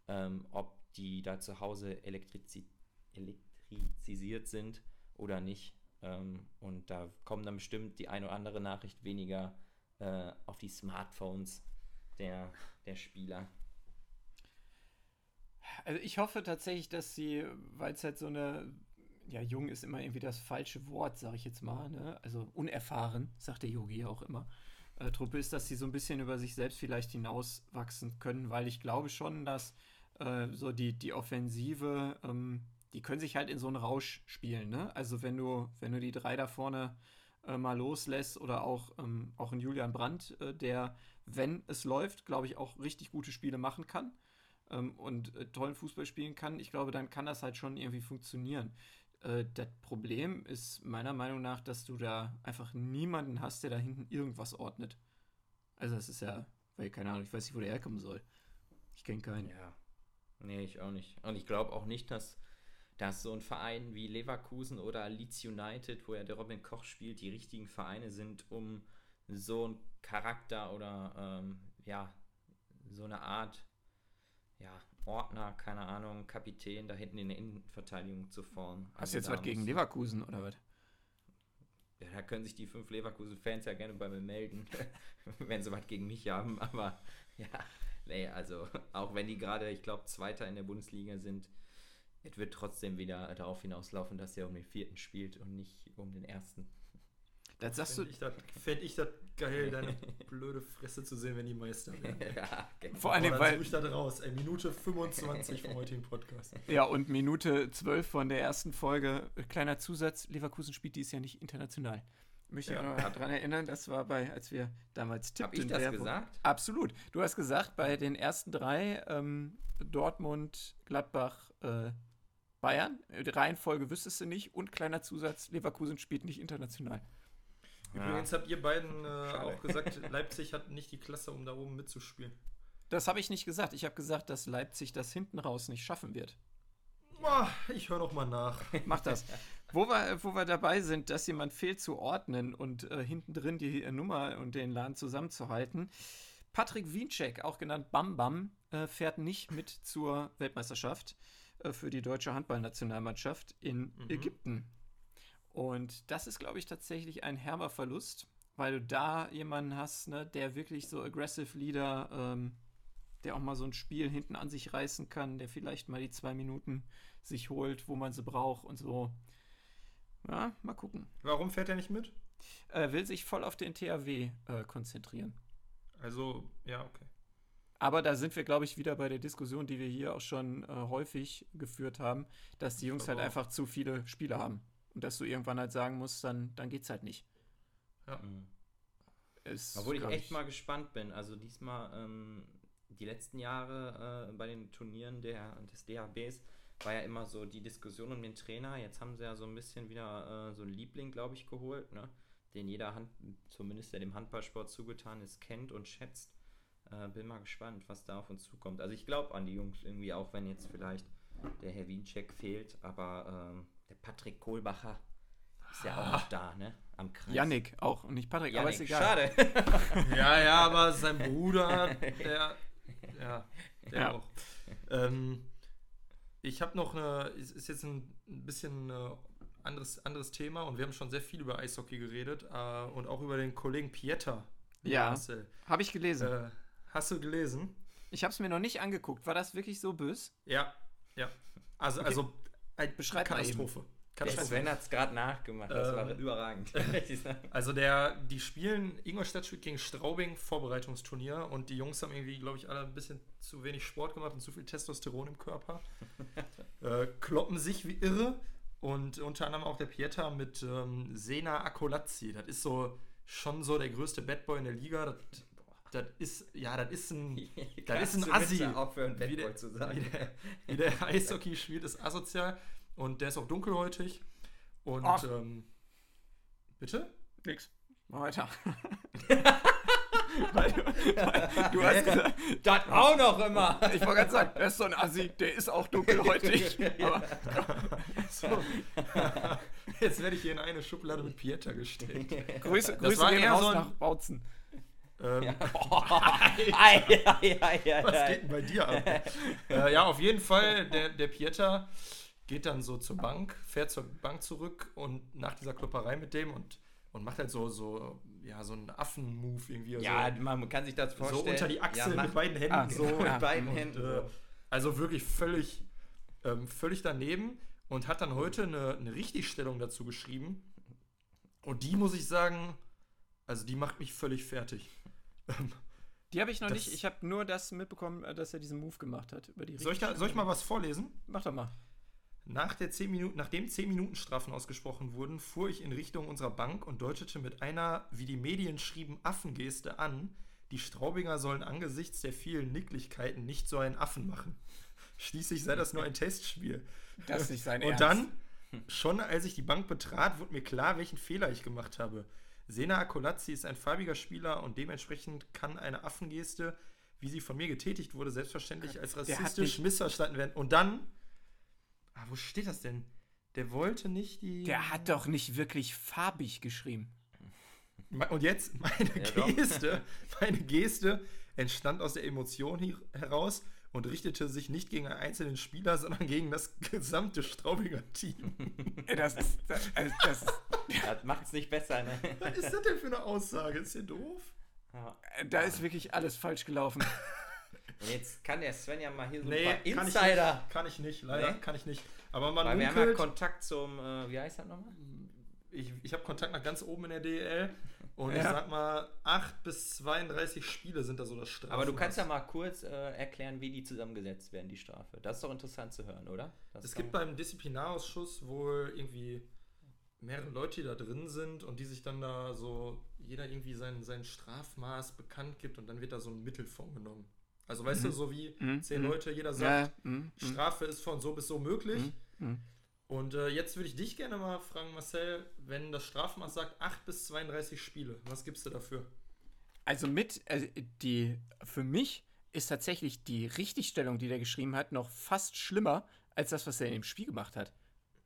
Speaker 3: ähm, ob die da zu Hause elektrizi elektrisiert sind oder nicht. Ähm, und da kommen dann bestimmt die ein oder andere Nachricht weniger äh, auf die Smartphones der, der Spieler.
Speaker 1: Also ich hoffe tatsächlich, dass sie, weil es halt so eine, ja, jung ist immer irgendwie das falsche Wort, sage ich jetzt mal, ne? Also unerfahren, sagt der Yogi ja auch immer. Äh, Truppe ist, dass sie so ein bisschen über sich selbst vielleicht hinauswachsen können, weil ich glaube schon, dass äh, so die, die Offensive, ähm, die können sich halt in so einen Rausch spielen, ne? Also wenn du, wenn du die drei da vorne äh, mal loslässt oder auch, ähm, auch ein Julian Brandt, äh, der, wenn es läuft, glaube ich, auch richtig gute Spiele machen kann ähm, und äh, tollen Fußball spielen kann, ich glaube, dann kann das halt schon irgendwie funktionieren. Äh, das Problem ist meiner Meinung nach, dass du da einfach niemanden hast, der da hinten irgendwas ordnet. Also das ist ja, weil keine Ahnung, ich weiß nicht, wo der herkommen soll. Ich kenne keinen.
Speaker 3: Ja. Nee, ich auch nicht. Und ich glaube auch nicht, dass, dass so ein Verein wie Leverkusen oder Leeds United, wo ja der Robin Koch spielt, die richtigen Vereine sind, um so einen Charakter oder ähm, ja, so eine Art ja, Ordner, keine Ahnung, Kapitän da hinten in der Innenverteidigung zu formen.
Speaker 1: Hast
Speaker 3: Also
Speaker 1: du jetzt was gegen Leverkusen oder was?
Speaker 3: Ja, da können sich die fünf Leverkusen-Fans ja gerne bei mir melden, wenn sie was gegen mich haben. Aber ja, nee, also auch wenn die gerade, ich glaube, Zweiter in der Bundesliga sind, es wird trotzdem wieder darauf hinauslaufen, dass er um den vierten spielt und nicht um den ersten.
Speaker 1: Das sagst du.
Speaker 2: Fände ich das fänd ich das geil, deine blöde Fresse zu sehen, wenn die Meister werden.
Speaker 3: ja, genau.
Speaker 1: Vor allem,
Speaker 2: dann
Speaker 1: weil.
Speaker 2: ich das raus. Ey, Minute 25 vom heutigen Podcast.
Speaker 1: Ja, und Minute 12 von der ersten Folge. Kleiner Zusatz: Leverkusen spielt dies Jahr nicht international. Möchte ich
Speaker 2: Ja.
Speaker 1: noch daran erinnern, das war bei, als wir damals
Speaker 3: Hab
Speaker 1: tippten.
Speaker 3: ich das
Speaker 1: wer-
Speaker 3: gesagt?
Speaker 1: Absolut. Du hast gesagt, bei den ersten drei, ähm, Dortmund, Gladbach, äh, Bayern, äh, die Reihenfolge wüsstest du nicht und kleiner Zusatz: Leverkusen spielt nicht international.
Speaker 2: Übrigens habt ihr beiden äh, auch gesagt, Leipzig hat nicht die Klasse, um da oben mitzuspielen.
Speaker 1: Das habe ich nicht gesagt. Ich habe gesagt, dass Leipzig das hinten raus nicht schaffen wird.
Speaker 2: Boah, ich höre noch mal nach.
Speaker 1: Mach das. wo, wir, wo wir dabei sind, dass jemand fehlt zu ordnen und äh, hinten drin die äh, Nummer und den Laden zusammenzuhalten. Patrick Wienczek, auch genannt Bam Bam, äh, fährt nicht mit zur Weltmeisterschaft äh, für die deutsche Handballnationalmannschaft in
Speaker 2: Mhm.
Speaker 1: Ägypten. Und das ist, glaube ich, tatsächlich ein herber Verlust, weil du da jemanden hast, ne, der wirklich so aggressive Leader, ähm, der auch mal so ein Spiel hinten an sich reißen kann, der vielleicht mal die zwei Minuten sich holt, wo man sie braucht und so. Ja, mal gucken.
Speaker 2: Warum fährt er nicht mit?
Speaker 1: Er will sich voll auf den THW äh, konzentrieren.
Speaker 2: Also, ja, okay.
Speaker 1: Aber da sind wir, glaube ich, wieder bei der Diskussion, die wir hier auch schon äh, häufig geführt haben, dass die Jungs halt einfach zu viele Spiele haben. Und dass du irgendwann halt sagen musst, dann, dann geht's halt nicht.
Speaker 3: Mhm.
Speaker 1: Ist,
Speaker 3: Obwohl ich echt mal gespannt bin. Also diesmal, ähm, die letzten Jahre äh, bei den Turnieren der, des DHBs war ja immer so die Diskussion um den Trainer. Jetzt haben sie ja so ein bisschen wieder äh, so einen Liebling, glaube ich, geholt, ne? den jeder, Hand, zumindest der dem Handballsport zugetan ist, kennt und schätzt. Äh, bin mal gespannt, was da auf uns zukommt. Also ich glaube an die Jungs irgendwie, auch wenn jetzt vielleicht der Herr Wiencheck fehlt, aber ähm, der Patrick Kohlbacher ist ja auch noch da, ne? Am Kreis.
Speaker 1: Yannick auch und nicht Patrick, aber ist
Speaker 3: Yannick,
Speaker 1: egal.
Speaker 3: schade.
Speaker 2: Ja, ja, aber sein Bruder, der, ja, der
Speaker 1: Ja.
Speaker 2: auch. Ähm, ich habe noch eine, ist, ist jetzt ein bisschen äh, anderes, anderes Thema und wir haben schon sehr viel über Eishockey geredet äh, und auch über den Kollegen Pieter.
Speaker 1: Ja. Habe ich gelesen.
Speaker 2: Äh, hast du gelesen?
Speaker 1: Ich habe es mir noch nicht angeguckt. War das wirklich so bös?
Speaker 2: Ja, ja. Also,
Speaker 1: Okay.
Speaker 2: also äh,
Speaker 1: Beschreib mal
Speaker 2: Katastrophe. Katastrophe.
Speaker 3: Sven hat es gerade nachgemacht. Das war
Speaker 2: Ähm.
Speaker 3: überragend. ich sagen.
Speaker 2: Also der, die spielen, Ingolstadt spielt gegen Straubing Vorbereitungsturnier und die Jungs haben irgendwie, glaube ich, alle ein bisschen zu wenig Sport gemacht und zu viel Testosteron im Körper. äh, kloppen sich wie irre und unter anderem auch der Pieta mit ähm, Sena Akolazzi. Das ist so schon so der größte Badboy in der Liga. Das, das ist, ja, das ist ein, das ist ein Assi.
Speaker 3: bitte aufhören,
Speaker 2: Wie der-
Speaker 3: zu sagen.
Speaker 2: Wie der, wie der Eishockey spielt, ist asozial und der ist auch dunkelhäutig. Und ähm, bitte?
Speaker 1: Nix. Mal weiter. Weil du, weil du hast gesagt,
Speaker 3: Das auch noch immer.
Speaker 1: ich wollte gerade sagen, der ist so ein Assi, der ist auch dunkelhäutig. aber
Speaker 2: So. Jetzt werde ich hier in eine Schublade mit Pieta gesteckt.
Speaker 1: Grüße,
Speaker 2: Das
Speaker 1: Grüße
Speaker 2: war
Speaker 1: gehen
Speaker 2: eher
Speaker 1: raus
Speaker 2: so ein-
Speaker 1: nach Bautzen.
Speaker 2: Ähm,
Speaker 3: Ei, ei, ei, ei,
Speaker 2: Was geht denn bei dir ab? äh, ja, auf jeden Fall, der, der Pieta geht dann so zur Bank, fährt zur Bank zurück und nach dieser Klopperei mit dem und, und macht halt so, so, ja, so einen Affen-Move irgendwie.
Speaker 3: Ja,
Speaker 2: so,
Speaker 3: man kann sich das
Speaker 2: so
Speaker 3: vorstellen.
Speaker 2: unter die Achsel
Speaker 3: ja,
Speaker 2: mit beiden Händen.
Speaker 1: Ah,
Speaker 2: so
Speaker 3: mit beiden
Speaker 2: und,
Speaker 3: Händen.
Speaker 2: Äh, also wirklich völlig, ähm, völlig daneben und hat dann heute eine, eine Richtigstellung dazu geschrieben. Und die muss ich sagen, also die macht mich völlig fertig. Ähm,
Speaker 1: Die habe ich noch
Speaker 2: Das-
Speaker 1: nicht. Ich habe nur das mitbekommen, äh, dass er diesen Move gemacht hat. Über die
Speaker 2: soll, ich da, soll ich mal was vorlesen?
Speaker 1: Mach doch mal.
Speaker 2: Nach der 10 Minuten, nachdem 10 Minuten Strafen ausgesprochen wurden, fuhr ich in Richtung unserer Bank und deutete mit einer, wie die Medien schrieben, Affengeste an. Die Straubinger sollen angesichts der vielen Nicklichkeiten nicht so einen Affen machen. Schließlich sei das nur ein Testspiel.
Speaker 1: Das ist nicht sein
Speaker 2: Und
Speaker 1: Ernst.
Speaker 2: dann, schon als ich die Bank betrat, wurde mir klar, welchen Fehler ich gemacht habe. Sena Akolazzi ist ein farbiger Spieler und dementsprechend kann eine Affengeste, wie sie von mir getätigt wurde, selbstverständlich als rassistisch missverstanden werden. Und dann, ah, wo steht das denn? Der wollte nicht die.
Speaker 1: Der hat doch nicht wirklich farbig geschrieben.
Speaker 2: Und jetzt, meine
Speaker 3: Ja.
Speaker 2: Geste, meine Geste entstand aus der Emotion hier heraus und richtete sich nicht gegen einen einzelnen Spieler, sondern gegen das gesamte Straubinger Team.
Speaker 1: Ey, Das ist. Das, also das,
Speaker 3: Das macht's nicht besser, ne?
Speaker 2: Was ist das denn für eine Aussage? Ist der doof?
Speaker 3: Ja.
Speaker 1: da ist wirklich alles falsch gelaufen.
Speaker 3: Und jetzt kann der Sven ja mal hier so
Speaker 2: Nee,
Speaker 3: ein paar
Speaker 2: kann ich
Speaker 3: Insider.
Speaker 2: nicht. Kann ich nicht, leider
Speaker 3: Nee?
Speaker 2: kann ich nicht. Aber man
Speaker 3: Weil wir haben ja Kontakt zum, äh, wie heißt das nochmal?
Speaker 2: ich, ich habe Kontakt nach ganz oben in der DEL und
Speaker 1: Ja.
Speaker 2: ich sag mal, 8 bis 32 Spiele sind da so das Strafmaß.
Speaker 3: Aber du kannst ja mal kurz äh, erklären, wie die zusammengesetzt werden, die Strafe. Das ist doch interessant zu hören, oder? Das
Speaker 2: Es gibt beim Disziplinarausschuss wohl irgendwie mehrere Leute, die da drin sind und die sich dann da so, jeder irgendwie sein, sein Strafmaß bekannt gibt und dann wird da so ein Mittelfond genommen. Also weißt du, so wie
Speaker 1: Mhm,
Speaker 2: zehn
Speaker 1: mhm.
Speaker 2: Leute, jeder sagt,
Speaker 1: mm, mm,
Speaker 2: Strafe ist von so bis so möglich.
Speaker 1: mm, mm.
Speaker 2: Und äh, jetzt würde ich dich gerne mal fragen, Marcel, wenn das Strafmaß sagt 8 bis 32 Spiele, was gibst du dafür?
Speaker 1: Also mit, also die, für mich ist tatsächlich die Richtigstellung, die der geschrieben hat, noch fast schlimmer als das, was er in dem Spiel gemacht hat.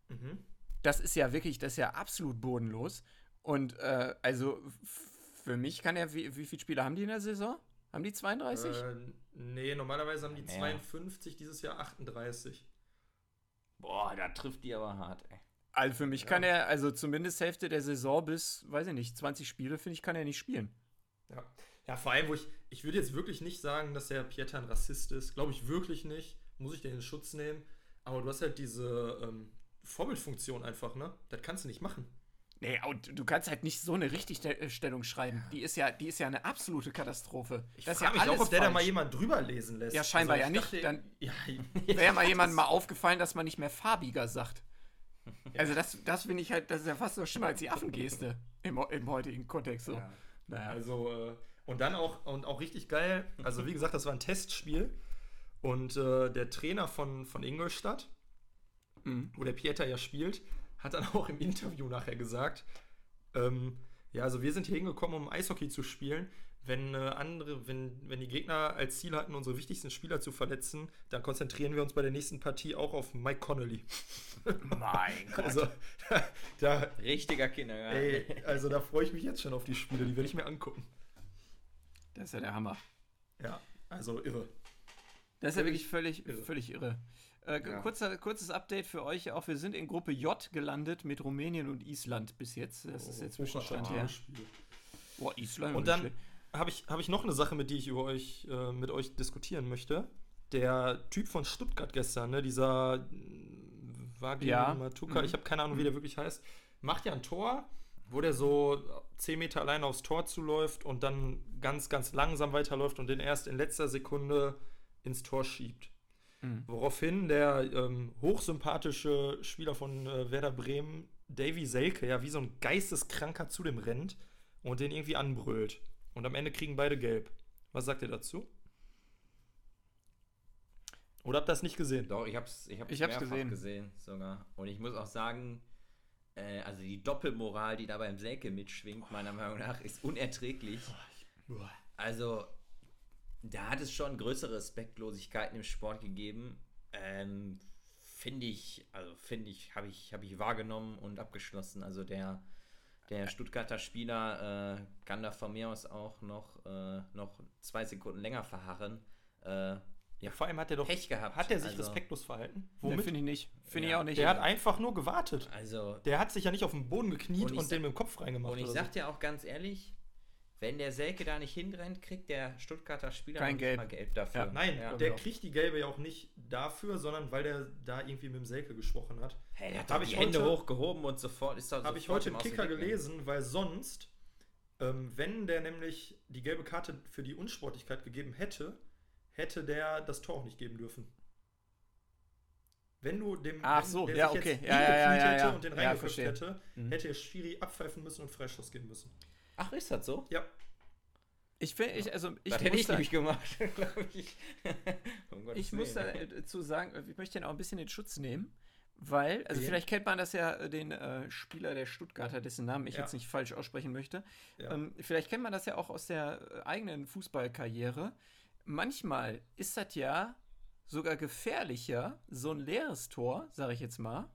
Speaker 2: Mhm.
Speaker 1: Das ist ja wirklich, das ist ja absolut bodenlos. Und äh, also für mich kann er, wie, wie viele Spiele haben die in der Saison? Haben die 32?
Speaker 2: Äh, nee, normalerweise haben die
Speaker 3: Mehr.
Speaker 2: 52, dieses Jahr 38.
Speaker 3: Boah, da trifft die aber hart, ey.
Speaker 1: also für mich kann er, also zumindest Hälfte der Saison bis, weiß ich nicht, 20 Spiele, finde ich, kann er nicht spielen.
Speaker 2: Ja. ja, vor allem, wo ich, ich würde jetzt wirklich nicht sagen, dass der Pieter ein Rassist ist. Glaube ich wirklich nicht. Muss ich den in Schutz nehmen. Aber du hast halt diese ähm, Vorbildfunktion einfach, ne? Das kannst du nicht machen.
Speaker 1: Nee, und du kannst halt nicht so eine Richtigstellung schreiben. Die ist ja, die ist ja eine absolute Katastrophe.
Speaker 2: Ich
Speaker 1: das ist ja
Speaker 2: mich auch,
Speaker 1: alles
Speaker 2: ob der da mal jemand drüber lesen lässt. Also
Speaker 1: Ja, scheinbar
Speaker 2: ich
Speaker 1: ja nicht, dann-
Speaker 2: ja,
Speaker 1: Wäre mal jemandem mal aufgefallen, dass man nicht mehr farbiger sagt. Also das, das finde ich halt, das ist ja fast so schlimmer als die Affengeste im, im heutigen Kontext so.
Speaker 3: Ja.
Speaker 1: Naja.
Speaker 2: Also, äh, und dann auch, und auch richtig geil, also wie gesagt, das war ein Testspiel. Und äh, der Trainer von, von Ingolstadt,
Speaker 1: Mhm.
Speaker 2: wo der Pieter ja spielt, hat dann auch im Interview nachher gesagt, ähm, ja, also wir sind hier hingekommen, um Eishockey zu spielen. Wenn äh, andere, wenn, wenn die Gegner als Ziel hatten, unsere wichtigsten Spieler zu verletzen, dann konzentrieren wir uns bei der nächsten Partie auch auf Mike Connolly.
Speaker 1: Mein Gott.
Speaker 2: Also da,
Speaker 3: Richtiger Kindergarten.
Speaker 2: ey, also da freue ich mich jetzt schon auf die Spiele, die werde ich mir angucken.
Speaker 1: Das ist ja der Hammer.
Speaker 2: Ja, also irre.
Speaker 1: Das ist ja wirklich völlig
Speaker 2: irre.
Speaker 1: Völlig irre. Äh,
Speaker 3: Ja.
Speaker 1: kurzer, kurzes Update für euch auch. Wir sind in Gruppe J gelandet mit Rumänien und Island bis jetzt. Das ist der Zwischenstand
Speaker 2: Hochattraktives
Speaker 1: her.
Speaker 2: Spiel.
Speaker 1: Boah, Island.
Speaker 2: Und dann habe ich, hab ich noch eine Sache, mit die ich über euch, äh, mit euch diskutieren möchte. Der Typ von Stuttgart gestern, ne, dieser Wagner
Speaker 1: Ja.
Speaker 2: Matuka,
Speaker 1: Mhm.
Speaker 2: ich habe keine Ahnung, wie der wirklich heißt, macht ja ein Tor, wo der so 10 Meter alleine aufs Tor zuläuft und dann ganz, ganz langsam weiterläuft und den erst in letzter Sekunde ins Tor schiebt.
Speaker 1: Mhm.
Speaker 2: Woraufhin der ähm, hochsympathische Spieler von äh, Werder Bremen, Davy Selke, ja wie so ein Geisteskranker zu dem rennt und den irgendwie anbrüllt. Und am Ende kriegen beide gelb. Was sagt ihr dazu? Oder habt ihr das nicht gesehen?
Speaker 3: Doch, ich hab's, ich hab's,
Speaker 1: Ich hab's
Speaker 3: mehrfach
Speaker 1: gesehen.
Speaker 3: gesehen. sogar. Und ich muss auch sagen, äh, also die Doppelmoral, die da beim Selke mitschwingt, meiner Meinung nach, ist unerträglich. Also, da hat es schon größere Respektlosigkeiten im Sport gegeben. Ähm, finde ich, also finde ich, habe ich, habe ich wahrgenommen und abgeschlossen. Also der, der Stuttgarter Spieler äh, kann da von mir aus auch noch, äh, noch zwei Sekunden länger verharren. Äh,
Speaker 2: Ja, vor allem hat er doch.
Speaker 3: Pech gehabt.
Speaker 2: Hat er sich
Speaker 3: Also-
Speaker 2: respektlos verhalten?
Speaker 1: Nee,
Speaker 2: Womit?
Speaker 1: finde ich nicht. Finde
Speaker 3: Ja.
Speaker 1: ich auch nicht.
Speaker 2: der hat einfach nur gewartet.
Speaker 3: Also,
Speaker 2: Der hat sich ja nicht auf den Boden gekniet
Speaker 3: Und
Speaker 2: und, den mit dem Kopf reingemacht.
Speaker 3: und ich sag dir auch ganz ehrlich, wenn der Selke da nicht hinrennt, kriegt der Stuttgarter Spieler
Speaker 1: Kein Gelb.
Speaker 3: mal Gelb dafür.
Speaker 1: Ja.
Speaker 2: Nein,
Speaker 3: Ja.
Speaker 2: der
Speaker 1: Genau.
Speaker 2: kriegt die gelbe ja auch nicht dafür, sondern weil der da irgendwie mit dem Selke gesprochen hat.
Speaker 3: Hey, der hat
Speaker 2: Hab
Speaker 3: doch
Speaker 2: ich
Speaker 3: die Hände
Speaker 2: heute-
Speaker 3: hochgehoben und sofort ist da
Speaker 2: Habe ich
Speaker 3: sofort
Speaker 2: heute im Kicker gelesen, weil sonst, ähm, wenn der nämlich die gelbe Karte für die Unsportlichkeit gegeben hätte, hätte der das Tor auch nicht geben dürfen. Wenn du dem
Speaker 1: Ach so,
Speaker 2: der
Speaker 1: ja,
Speaker 2: sich
Speaker 1: okay.
Speaker 2: jetzt
Speaker 1: Ja, ja, ja,
Speaker 2: hingekniet
Speaker 1: ja,
Speaker 2: hätte
Speaker 1: ja.
Speaker 2: und den reingeköpft hätte,
Speaker 1: Mhm.
Speaker 2: hätte der Schiri abpfeifen müssen und Freistoß geben müssen.
Speaker 3: Ach, ist das so?
Speaker 2: Ja,
Speaker 1: Ich finde, ich, also ich
Speaker 3: das hätte
Speaker 1: muss
Speaker 3: ich
Speaker 1: da-
Speaker 3: nämlich gemacht, glaube ich. Um
Speaker 1: Ich muss dazu sagen, ich möchte den auch ein bisschen in Schutz nehmen, weil, also
Speaker 2: Wen?
Speaker 1: vielleicht kennt man das ja, äh, den äh, Spieler der Stuttgarter, dessen Namen ich
Speaker 2: Ja.
Speaker 1: jetzt nicht falsch aussprechen möchte.
Speaker 2: Ja.
Speaker 1: Ähm, vielleicht kennt man das ja auch aus der äh, eigenen Fußballkarriere. Manchmal ist das ja sogar gefährlicher, so ein leeres Tor, sage ich jetzt mal, äh,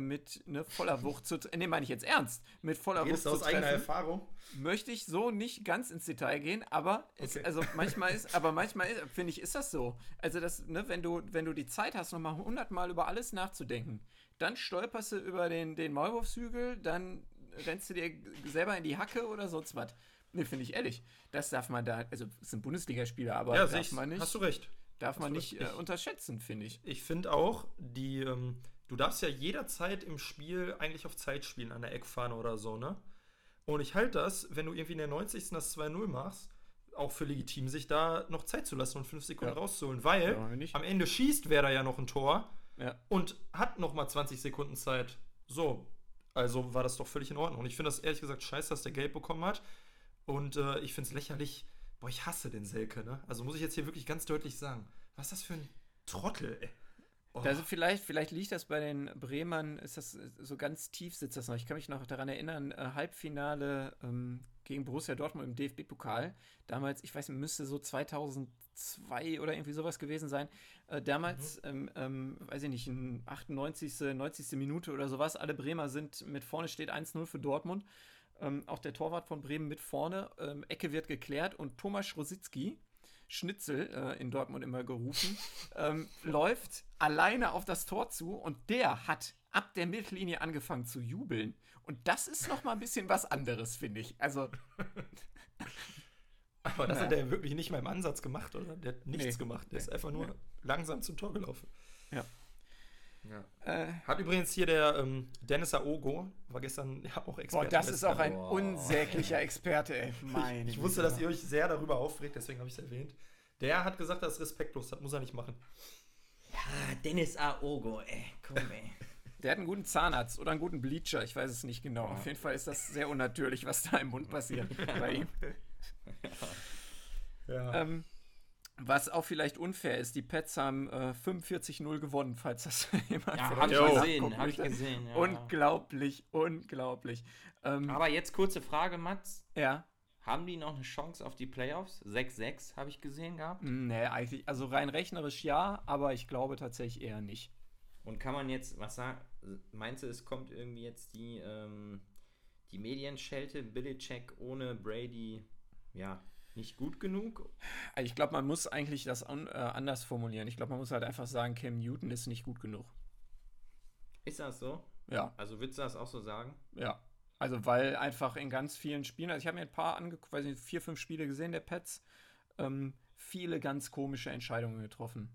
Speaker 1: mit ne, voller Wucht zu. Ne, meine ich jetzt ernst. Mit voller Wucht
Speaker 2: redest
Speaker 1: zu
Speaker 2: aus eigener
Speaker 1: treffen
Speaker 2: Erfahrung.
Speaker 1: möchte ich so nicht ganz ins Detail gehen, aber
Speaker 2: Okay.
Speaker 1: also manchmal ist, aber manchmal ist, finde ich, ist das so. Also das, ne, wenn du, wenn du die Zeit hast, nochmal hundertmal über alles nachzudenken, dann stolperst du über den, den Maulwurfshügel, dann rennst du dir selber in die Hacke oder sonst was. Ne, finde ich ehrlich. Das darf man da, also es sind Bundesligaspieler, aber
Speaker 2: Ja,
Speaker 1: darf
Speaker 2: ich.
Speaker 1: man nicht,
Speaker 2: Hast du recht.
Speaker 1: darf man nicht äh, unterschätzen, finde ich.
Speaker 2: Ich finde auch, die, ähm, du darfst ja jederzeit im Spiel eigentlich auf Zeit spielen, an der Eckfahne oder so, ne? Und ich halte das, wenn du irgendwie in der 90. das 2-0 machst, auch für legitim, sich da noch Zeit zu lassen und 5 Sekunden
Speaker 1: Ja.
Speaker 2: rauszuholen, weil
Speaker 1: Ja,
Speaker 2: am Ende schießt Werder ja noch ein Tor
Speaker 1: Ja.
Speaker 2: und hat noch mal 20 Sekunden Zeit. So, also war das doch völlig in Ordnung. Und ich finde das ehrlich gesagt scheiße, dass der Geld bekommen hat. Und äh, ich finde es lächerlich. Boah, ich hasse den Selke, ne? Also muss ich jetzt hier wirklich ganz deutlich sagen. Was ist das für ein Trottel, ey? Oh.
Speaker 1: Also vielleicht, vielleicht liegt das bei den Bremern, ist das äh, so ganz tief sitzt das noch. Ich kann mich noch daran erinnern, äh, Halbfinale ähm, gegen Borussia Dortmund im DFB-Pokal. Damals, ich weiß nicht, müsste so 2002 oder irgendwie sowas gewesen sein. Äh, damals, ähm, ähm, weiß ich nicht, in 98., 90. Minute oder sowas, alle Bremer sind mit vorne steht 1-0 für Dortmund. Ähm, auch der Torwart von Bremen mit vorne. Ähm, Ecke wird geklärt und Thomas Rositzky, Schnitzel äh, in Dortmund immer gerufen, ähm, läuft alleine auf das Tor zu und der hat ab der Mittellinie angefangen zu jubeln. Und das ist noch mal ein bisschen was anderes, finde ich. Also,
Speaker 2: Aber das
Speaker 1: Ja.
Speaker 2: hat er wirklich nicht mal im Ansatz gemacht, oder? Der hat nichts
Speaker 1: Nee.
Speaker 2: gemacht. Der ist
Speaker 1: Nee.
Speaker 2: einfach nur
Speaker 1: Ja.
Speaker 2: langsam zum Tor gelaufen.
Speaker 3: Ja.
Speaker 1: Äh,
Speaker 2: Hat übrigens hier der ähm, Dennis Aogo, war gestern ja auch
Speaker 1: boah,
Speaker 2: Experte.
Speaker 1: das ist auch ein
Speaker 3: Boah.
Speaker 1: unsäglicher Experte, ey. Meine
Speaker 2: Ich wusste,
Speaker 1: Güte.
Speaker 2: dass ihr euch sehr darüber aufregt, deswegen habe ich es erwähnt. Der hat gesagt, das ist respektlos, das muss er nicht machen.
Speaker 3: Ah, Dennis Aogo, ey, komm, ey.
Speaker 1: Der hat einen guten Zahnarzt oder einen guten Bleacher, ich weiß es nicht genau. Auf jeden Fall ist das sehr unnatürlich, was da im Mund passiert bei ihm.
Speaker 2: Ja.
Speaker 1: Ähm, was auch vielleicht unfair ist, die Pets haben äh, 45-0 gewonnen, falls das jemand
Speaker 3: Ja, hab ich gesehen, hab ich gesehen. Ja.
Speaker 1: Unglaublich, unglaublich. Ähm,
Speaker 3: Aber jetzt kurze Frage, Mats.
Speaker 1: ja,
Speaker 3: Haben die noch eine Chance auf die Playoffs? 6-6 habe ich gesehen gehabt.
Speaker 1: nee, eigentlich, also rein rechnerisch ja, aber ich glaube tatsächlich eher nicht.
Speaker 3: Und kann man jetzt, was sagen, meinst du, es kommt irgendwie jetzt die, ähm, die Medienschelte, Billicek ohne Brady, ja, nicht gut genug?
Speaker 1: Also Ich glaube, man muss eigentlich das äh, anders formulieren. Ich glaube, man muss halt einfach sagen, Cam Newton ist nicht gut genug.
Speaker 3: Ist das so?
Speaker 1: Ja,
Speaker 3: Also würdest du das auch so sagen?
Speaker 1: ja. Also, weil einfach in ganz vielen Spielen, also ich habe mir ein paar angeguckt, weiß nicht, vier, fünf Spiele gesehen, der Pets, ähm, viele ganz komische Entscheidungen getroffen.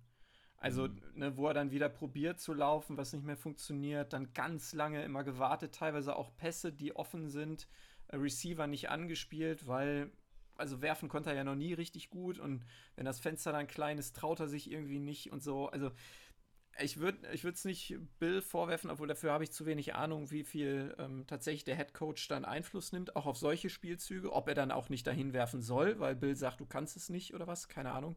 Speaker 1: Also, ne, wo er dann wieder probiert zu laufen, was nicht mehr funktioniert, dann ganz lange immer gewartet, teilweise auch Pässe, die offen sind, äh, Receiver nicht angespielt, weil, also werfen konnte er ja noch nie richtig gut und wenn das Fenster dann klein ist, traut er sich irgendwie nicht und so. Also, ich würde ich es nicht Bill vorwerfen, obwohl dafür habe ich zu wenig Ahnung, wie viel ähm, tatsächlich der Head Coach dann Einfluss nimmt, auch auf solche Spielzüge, ob er dann auch nicht dahin werfen soll, weil Bill sagt, du kannst es nicht oder was, keine Ahnung.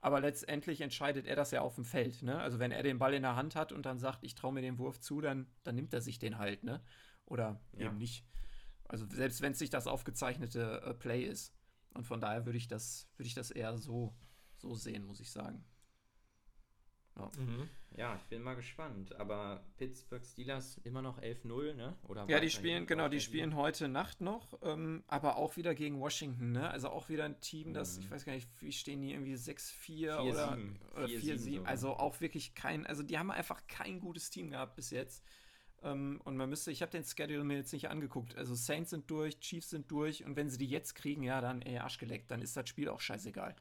Speaker 1: Aber letztendlich entscheidet er das ja auf dem Feld. Ne? Also wenn er den Ball in der Hand hat und dann sagt, ich traue mir den Wurf zu, dann, dann nimmt er sich den halt, ne? Oder
Speaker 3: Ja.
Speaker 1: eben nicht. Also selbst wenn es nicht das aufgezeichnete äh, Play ist. Und von daher würde ich das, würde ich das eher so, so sehen, muss ich sagen.
Speaker 2: Mhm.
Speaker 3: Ja, ich bin mal gespannt. Aber Pittsburgh Steelers immer noch 11-0, ne? Oder
Speaker 1: Ja, die spielen, genau, die spielen heute Nacht noch, ähm, aber auch wieder gegen Washington, ne? Also auch wieder ein Team, das,
Speaker 3: Mhm.
Speaker 1: ich weiß gar nicht, wie stehen die irgendwie 6-4
Speaker 3: 4-7,
Speaker 1: oder, oder
Speaker 3: 4-7
Speaker 1: 4-7.
Speaker 3: sogar.
Speaker 1: Also auch wirklich kein, also die haben einfach kein gutes Team gehabt bis jetzt. Ähm, und man müsste, ich habe den Schedule mir jetzt nicht angeguckt. Also Saints sind durch, Chiefs sind durch und wenn sie die jetzt kriegen, ja, dann ey, Arschgeleckt, dann ist das Spiel auch scheißegal.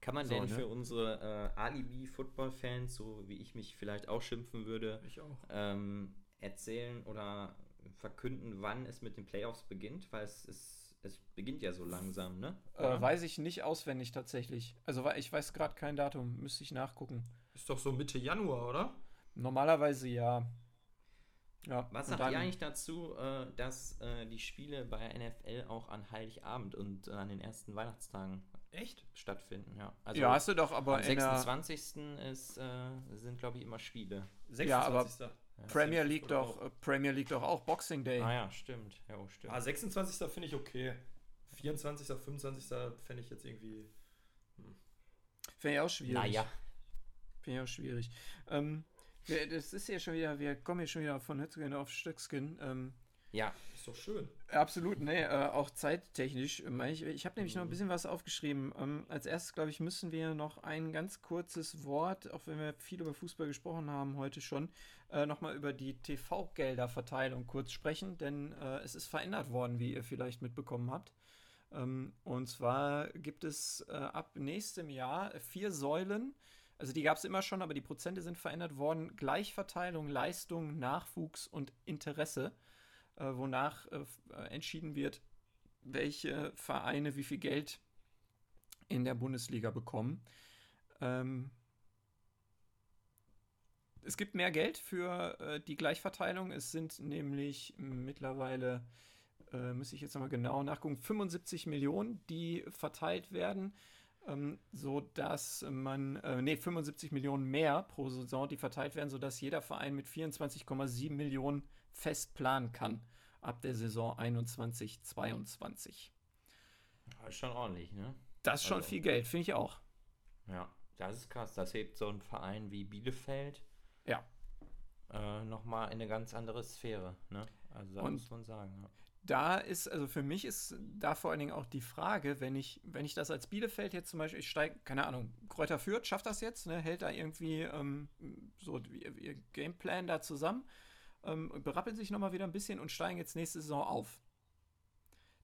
Speaker 3: Kann man
Speaker 1: So,
Speaker 3: denn
Speaker 1: ne?
Speaker 3: für unsere äh, Alibi-Football-Fans, so wie ich mich vielleicht auch schimpfen würde,
Speaker 2: Ich auch.
Speaker 3: ähm, erzählen oder verkünden, wann es mit den Playoffs beginnt? Weil es ist, es beginnt ja so langsam, ne?
Speaker 1: Äh, weiß ich nicht auswendig tatsächlich. Also ich weiß gerade kein Datum, müsste ich nachgucken.
Speaker 2: Ist doch so Mitte Januar, oder?
Speaker 1: Normalerweise ja. Ja,
Speaker 3: Was sagt
Speaker 1: dann-
Speaker 3: ihr eigentlich dazu, äh, dass äh, die Spiele bei NFL auch an Heiligabend und äh, an den ersten Weihnachtstagen
Speaker 2: Echt?
Speaker 3: stattfinden? Ja, also
Speaker 1: ja, hast du doch, aber
Speaker 3: am
Speaker 1: in der
Speaker 3: 26. Ist, äh, sind, glaube ich, immer Spiele.
Speaker 1: Ja, aber
Speaker 2: 26.
Speaker 1: Premier League doch, äh, Premier League doch auch Boxing Day.
Speaker 3: Ah ja, stimmt. Ja, oh, stimmt.
Speaker 2: Ah, 26. finde ich okay. 24., 25. fände ich jetzt irgendwie.
Speaker 1: Finde ich auch schwierig.
Speaker 3: naja.
Speaker 1: Finde ich auch schwierig. Ähm, wir, das ist ja schon wieder, wir kommen hier schon wieder von Hützgen auf Stöckskin. Ähm,
Speaker 3: Ja,
Speaker 2: Ist doch schön.
Speaker 1: Absolut, nee, äh, auch zeittechnisch. Ich, ich habe nämlich noch ein
Speaker 2: Mhm.
Speaker 1: bisschen was aufgeschrieben. Ähm, als erstes, glaube ich, müssen wir noch ein ganz kurzes Wort, auch wenn wir viel über Fußball gesprochen haben heute schon, äh, nochmal über die TV-Gelderverteilung kurz sprechen, denn äh, es ist verändert worden, wie ihr vielleicht mitbekommen habt. Ähm, und zwar gibt es äh, ab nächstem Jahr vier Säulen Also die gab es immer schon, aber die Prozente sind verändert worden. Gleichverteilung, Leistung, Nachwuchs und Interesse, äh, wonach äh, entschieden wird, welche Vereine wie viel Geld in der Bundesliga bekommen. Ähm, es gibt mehr Geld für äh, die Gleichverteilung. Es sind nämlich mittlerweile, äh, muss ich jetzt nochmal genau nachgucken, 75 Millionen, die verteilt werden, ähm, sodass man, äh, nee, 75 Millionen mehr pro Saison, die verteilt werden, sodass jeder Verein mit 24,7 Millionen fest planen kann ab der Saison 21, 22.
Speaker 3: Das ist schon ordentlich, ne?
Speaker 1: Das ist schon
Speaker 3: Also-
Speaker 1: viel Geld, finde ich auch.
Speaker 3: Ja, das ist krass. Das hebt so ein Verein wie Bielefeld
Speaker 1: Ja.
Speaker 3: äh, nochmal in eine ganz andere Sphäre, ne? Also da
Speaker 1: Und-
Speaker 3: muss man sagen, ja.
Speaker 1: Da ist, also für mich ist da vor allen Dingen auch die Frage, wenn ich, wenn ich das als Bielefeld jetzt zum Beispiel, ich steige, keine Ahnung, Kräuter Fürth schafft das jetzt, ne, hält da irgendwie ähm, so ihr, ihr Gameplan da zusammen, ähm, berappeln sich nochmal wieder ein bisschen und steigen jetzt nächste Saison auf.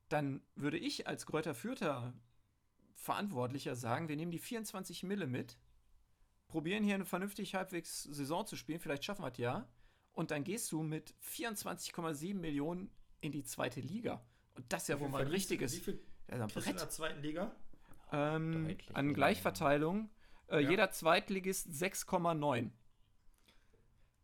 Speaker 1: Dann würde ich als Kräuter Fürther Verantwortlicher sagen, wir nehmen die 24 Mille mit, probieren hier eine vernünftig halbwegs Saison zu spielen, vielleicht schaffen wir es ja, und dann gehst du mit 24,7 Millionen in die zweite Liga. Und das ist ja wohl mal ein richtiges
Speaker 2: Wie viel
Speaker 1: ja, ein
Speaker 2: du in
Speaker 1: Brett.
Speaker 2: der zweiten Liga?
Speaker 1: Ähm, an. Gleichverteilung. Äh,
Speaker 2: Ja.
Speaker 1: Jeder Zweitligist 6,9.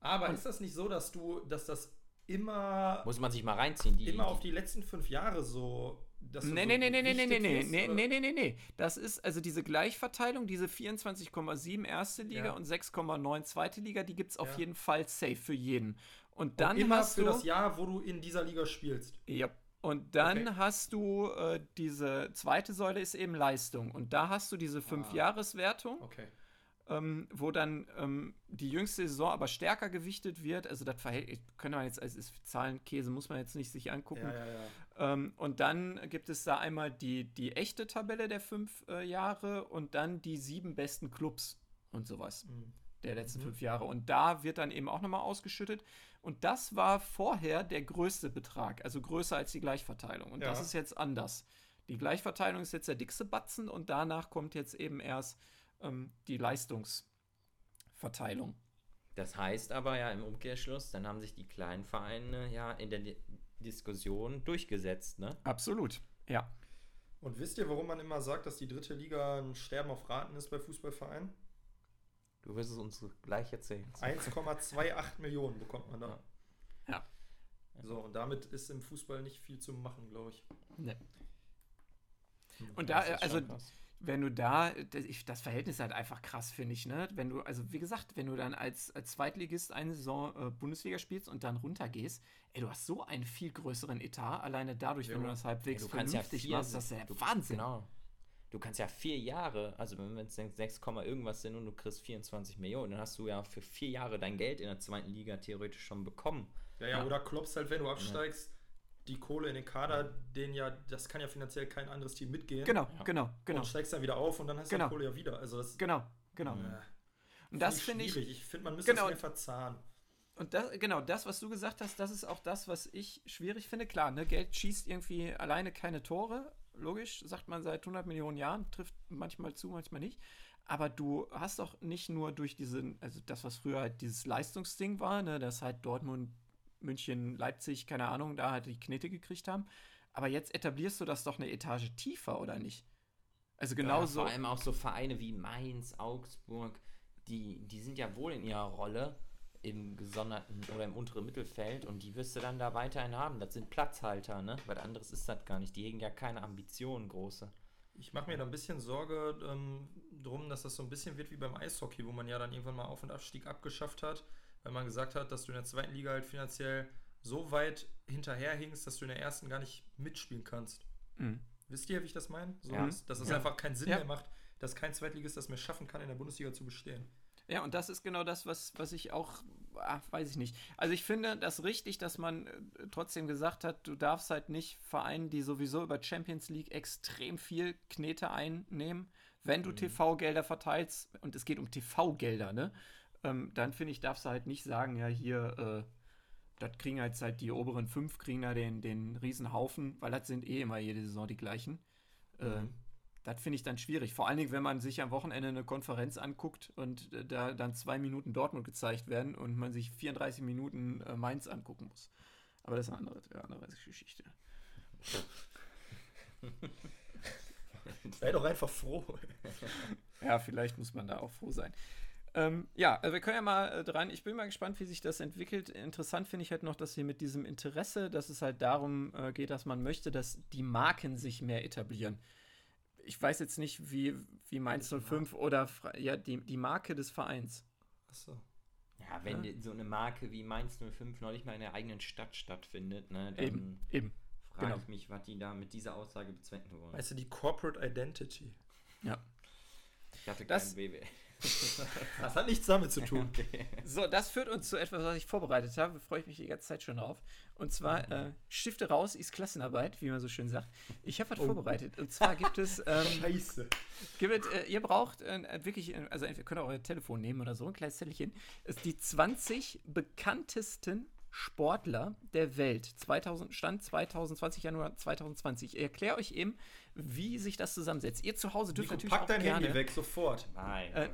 Speaker 2: Aber
Speaker 1: Und-
Speaker 2: ist das nicht so, dass du, dass das immer,
Speaker 3: Muss man sich mal reinziehen. Die,
Speaker 2: immer auf
Speaker 3: die,
Speaker 2: letzten fünf Jahre so. dass
Speaker 1: Nee,
Speaker 2: so
Speaker 1: nee, nee, nee, nee, nee, nee, nee, nee, nee, nee, nee, nee. Das ist also diese Gleichverteilung, diese 24,7 erste Liga
Speaker 2: Ja.
Speaker 1: und 6,9 zweite Liga, die gibt es auf
Speaker 2: Ja.
Speaker 1: jeden Fall safe für jeden. Und
Speaker 2: Und
Speaker 1: dann
Speaker 2: immer
Speaker 1: hast
Speaker 2: für
Speaker 1: du.
Speaker 2: das Jahr, wo du in dieser Liga spielst.
Speaker 1: Ja. Und dann
Speaker 2: Okay.
Speaker 1: hast du äh, diese zweite Säule ist eben Leistung. Und da hast du diese
Speaker 2: Ah.
Speaker 1: Fünf-Jahres-Wertung.
Speaker 2: Okay.
Speaker 1: ähm, wo dann ähm, die jüngste Saison aber stärker gewichtet wird. Also das Verhältnis, können wir jetzt als ist Zahlenkäse, muss man jetzt nicht sich angucken.
Speaker 2: Ja, ja, ja.
Speaker 1: Ähm, und dann gibt es da einmal die, die echte Tabelle der fünf äh, Jahre und dann die sieben besten Clubs und sowas
Speaker 2: Mhm.
Speaker 1: der letzten
Speaker 2: Mhm.
Speaker 1: fünf Jahre. Und da wird dann eben auch nochmal ausgeschüttet. Und das war vorher der größte Betrag, also größer als die Gleichverteilung. Und das
Speaker 2: Ja.
Speaker 1: ist jetzt anders. Die Gleichverteilung ist jetzt der dickste Batzen und danach kommt jetzt eben erst ähm, die Leistungsverteilung.
Speaker 3: das heißt aber ja im Umkehrschluss, dann haben sich die kleinen Vereine ja in der Di Diskussion durchgesetzt, ne?
Speaker 1: Absolut. Ja.
Speaker 2: Und wisst ihr, warum man immer sagt, dass die dritte Liga ein Sterben auf Raten ist bei Fußballvereinen?
Speaker 3: Du wirst es uns gleich erzählen.
Speaker 2: 1,28 Millionen bekommt man da.
Speaker 3: Ja.
Speaker 1: Ja.
Speaker 2: So, und damit ist im Fußball nicht viel zu machen, glaube ich.
Speaker 1: Ne. Und da, also wenn du da, das, ich, das Verhältnis ist halt einfach krass, finde ich, ne? Wenn du, also wie gesagt, wenn du dann als, als Zweitligist eine Saison äh, Bundesliga spielst und dann runtergehst, ey, du hast so einen viel größeren Etat, alleine dadurch, wenn
Speaker 2: Ja.
Speaker 1: du das
Speaker 3: Ja,
Speaker 1: halbwegs
Speaker 3: du kannst ja
Speaker 1: vernünftig
Speaker 3: vier,
Speaker 1: machst, das ist ja
Speaker 3: du,
Speaker 1: Wahnsinn.
Speaker 3: Genau. Du kannst ja vier Jahre, also wenn es 6, irgendwas sind und du kriegst 24 Millionen, dann hast du ja für vier Jahre dein Geld in der zweiten Liga theoretisch schon bekommen.
Speaker 2: Ja, ja,
Speaker 1: Ja.
Speaker 2: oder klopfst halt, wenn du absteigst, die Kohle in den Kader, den ja, das kann ja finanziell kein anderes Team mitgehen.
Speaker 1: Genau,
Speaker 3: Ja.
Speaker 1: genau, genau,
Speaker 2: Und steigst dann wieder auf und dann hast du
Speaker 1: Genau.
Speaker 2: die Kohle ja wieder. Also das
Speaker 1: genau, genau.
Speaker 2: Äh,
Speaker 1: Und das finde ich.
Speaker 2: Ich finde, man müsste
Speaker 1: Genau.
Speaker 2: das mehr verzahnen.
Speaker 1: Und das, genau, das, was du gesagt hast, das ist auch das, was ich schwierig finde. Klar, ne, Geld schießt irgendwie alleine keine Tore. Logisch, sagt man seit 100 Millionen Jahren, trifft manchmal zu, manchmal nicht. Aber du hast doch nicht nur durch diesen, also das, was früher halt dieses Leistungsding war, ne, dass halt Dortmund, München, Leipzig, keine Ahnung, da halt die Knete gekriegt haben. Aber jetzt etablierst du das doch eine Etage tiefer, oder nicht? Also
Speaker 3: Ja,
Speaker 1: genauso.
Speaker 3: vor allem auch so Vereine wie Mainz, Augsburg, die, die sind ja wohl in ihrer Rolle im gesonderten oder im unteren Mittelfeld und die wirst du dann da weiterhin haben. Das sind Platzhalter, ne? Weil anderes ist das gar nicht. Die hegen ja keine Ambitionen große.
Speaker 2: Ich mache mir da ein bisschen Sorge ähm, drum, dass das so ein bisschen wird wie beim Eishockey, wo man ja dann irgendwann mal Auf- und Abstieg abgeschafft hat, weil man gesagt hat, dass du in der zweiten Liga halt finanziell so weit hinterherhingst, dass du in der ersten gar nicht mitspielen kannst.
Speaker 1: Mhm.
Speaker 2: Wisst ihr, wie ich das meine? So,
Speaker 3: Ja.
Speaker 2: dass, dass es
Speaker 1: Ja.
Speaker 2: einfach keinen Sinn
Speaker 1: Ja.
Speaker 2: mehr macht, dass kein Zweitligist das mehr schaffen kann, in der Bundesliga zu bestehen.
Speaker 1: Ja, und das ist genau das, was, was ich auch, ach, weiß ich nicht. Also ich finde das richtig, dass man äh, trotzdem gesagt hat, du darfst halt nicht Vereinen, die sowieso über Champions League extrem viel Knete einnehmen, wenn du
Speaker 2: Mhm.
Speaker 1: TV-Gelder verteilst, und es geht um TV-Gelder, ne? Ähm, dann finde ich, darfst du halt nicht sagen, ja, hier, äh, das kriegen halt halt die oberen fünf, kriegen da den, den Riesenhaufen, weil das sind eh immer jede Saison die gleichen.
Speaker 2: Mhm.
Speaker 1: Das finde ich dann schwierig. Vor allen Dingen, wenn man sich am Wochenende eine Konferenz anguckt und äh, da dann zwei Minuten Dortmund gezeigt werden und man sich 34 Minuten äh, Mainz angucken muss. Aber das ist eine andere, eine andere Geschichte.
Speaker 2: Sei doch einfach froh.
Speaker 1: Ja, vielleicht muss man da auch froh sein. Ähm, ja, also wir können ja mal äh, dran. Ich bin mal gespannt, wie sich das entwickelt. Interessant finde ich halt noch, dass hier mit diesem Interesse, dass es halt darum äh, geht, dass man möchte, dass die Marken sich mehr etablieren. Ich weiß jetzt nicht, wie, wie Mainz 05 oder ja, die, die Marke des Vereins.
Speaker 2: Achso.
Speaker 3: Ja, wenn die- so eine Marke wie Mainz 05 noch nicht mal in der eigenen Stadt stattfindet, ne, dann
Speaker 1: Eben, eben.
Speaker 3: frage
Speaker 1: genau.
Speaker 3: ich mich, was die da mit dieser Aussage bezwecken wollen.
Speaker 2: Weißt du, die Corporate Identity.
Speaker 1: Ja.
Speaker 3: Ich hatte
Speaker 1: Das-
Speaker 3: kein BWL.
Speaker 2: Das hat nichts damit zu tun.
Speaker 3: Okay.
Speaker 1: So, das führt uns zu etwas, was ich vorbereitet habe. Freue ich mich die ganze Zeit schon drauf. Und zwar, äh, Stifte raus ist Klassenarbeit, wie man so schön sagt. Ich habe was
Speaker 2: Oh.
Speaker 1: vorbereitet. Und zwar gibt es. Ähm,
Speaker 2: Scheiße.
Speaker 1: Gibt, äh, ihr braucht äh, wirklich, äh, also entweder könnt ihr euer Telefon nehmen oder so, ein kleines Zettelchen. Ist die 20 bekanntesten Sportler der Welt. 2000, Stand 2020, Januar 2020. Ich erkläre euch eben, wie sich das zusammensetzt. Ihr zu Hause dürft
Speaker 2: Nico,
Speaker 1: natürlich
Speaker 2: pack
Speaker 1: auch
Speaker 2: dein
Speaker 1: gerne,
Speaker 2: Handy weg, sofort.
Speaker 3: Mein
Speaker 1: Äh,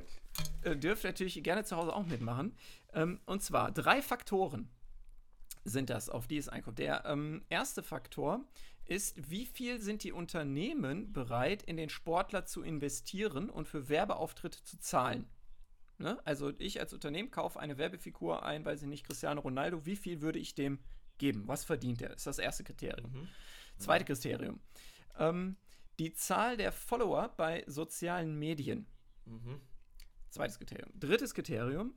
Speaker 1: äh, dürft natürlich gerne zu Hause auch mitmachen. Ähm, und zwar drei Faktoren sind das, auf die es einkommt. Der ähm, erste Faktor ist, wie viel sind die Unternehmen bereit, in den Sportler zu investieren und für Werbeauftritte zu zahlen? Ne? Also ich als Unternehmen kaufe eine Werbefigur ein, weiß ich nicht, Cristiano Ronaldo, wie viel würde ich dem geben? Was verdient er? Ist das erste Kriterium.
Speaker 2: Mhm.
Speaker 1: Zweite Kriterium. Ähm, die Zahl der Follower bei sozialen Medien.
Speaker 2: Mhm.
Speaker 1: Zweites Kriterium. Drittes Kriterium.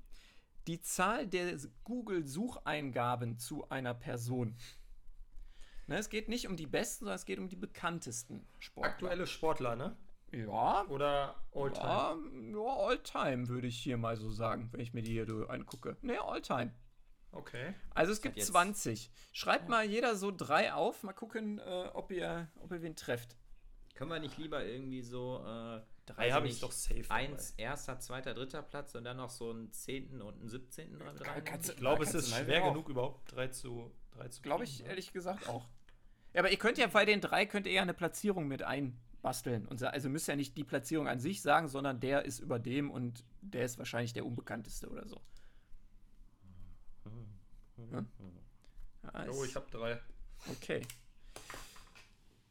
Speaker 1: Die Zahl der Google-Sucheingaben zu einer Person. Ne, es geht nicht um die besten, sondern es geht um die bekanntesten Sportler.
Speaker 2: Aktuelle Sportler, ne?
Speaker 1: Ja,
Speaker 2: Oder Oldtimer?
Speaker 1: ja, nur All-Time, würde ich hier mal so sagen, wenn ich mir die hier angucke. Ne, All-Time.
Speaker 2: Okay.
Speaker 1: Also es gibt
Speaker 3: jetzt-
Speaker 1: 20. Schreibt mal jeder so drei auf, mal gucken, äh, ob, ihr, ob ihr wen trefft.
Speaker 3: Können wir nicht lieber irgendwie so äh,
Speaker 2: Drei habe ich doch safe.
Speaker 3: eins, erster, zweiter, dritter Platz und dann noch so einen zehnten und einen siebzehnten dran dran?
Speaker 1: kannst
Speaker 2: Ich glaube, es ist schwer genug, überhaupt 3 zu 3 zu
Speaker 1: Glaube ich
Speaker 2: ne?
Speaker 1: ehrlich gesagt auch. Ja, aber ihr könnt ja bei den drei könnt ihr ja eine Platzierung mit einbasteln. Und also müsst ihr ja nicht die Platzierung an sich sagen, sondern der ist über dem und der ist wahrscheinlich der unbekannteste oder so. Ja? Ja,
Speaker 2: Oh,
Speaker 1: ist-
Speaker 2: ich habe drei.
Speaker 1: okay.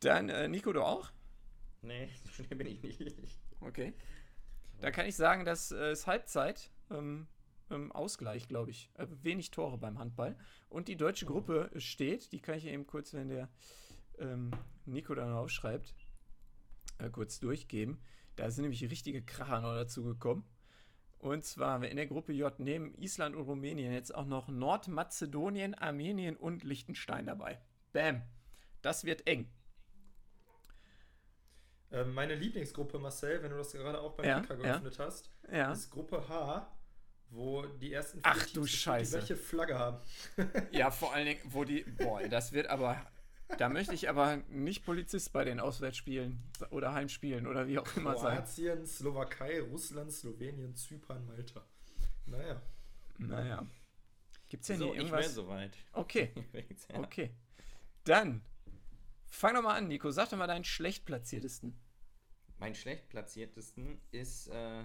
Speaker 1: Dann, äh, Nico, du auch?
Speaker 3: Nee, so schnell bin ich nicht.
Speaker 1: Okay. Da kann ich sagen, dass äh, es Halbzeit, ähm, ähm, Ausgleich, glaube ich. Äh, wenig Tore beim Handball. Und die deutsche Gruppe steht, die kann ich eben kurz, wenn der ähm, Nico dann aufschreibt, äh, kurz durchgeben. Da sind nämlich richtige Kracher noch dazu gekommen. Und zwar haben wir in der Gruppe J neben Island und Rumänien jetzt auch noch Nordmazedonien, Armenien und Liechtenstein dabei. Bam. Das wird eng.
Speaker 2: Ähm, meine Lieblingsgruppe, Marcel, wenn du das gerade auch beim
Speaker 1: Ja,
Speaker 2: Kicker
Speaker 1: ja.
Speaker 2: geöffnet hast,
Speaker 1: Ja.
Speaker 2: ist Gruppe H, wo die ersten
Speaker 1: Ach,
Speaker 2: Teams
Speaker 1: du Scheiße.
Speaker 2: die gleiche Flagge haben.
Speaker 1: Ja, vor allen Dingen, wo die. Boah, das wird aber. Da möchte ich aber nicht Polizist bei den Auswärtsspielen oder Heimspielen oder wie auch immer sein.
Speaker 2: Kroatien, Slowakei, Russland, Slowenien, Zypern, Malta. Naja.
Speaker 1: Naja. Gibt's denn
Speaker 3: So, ich
Speaker 1: irgendwas?
Speaker 3: wäre soweit.
Speaker 1: Okay,
Speaker 3: ja.
Speaker 1: okay. Dann. Fang doch mal an, Nico. Sag doch mal deinen schlecht platziertesten.
Speaker 3: Mein schlecht platziertesten ist äh,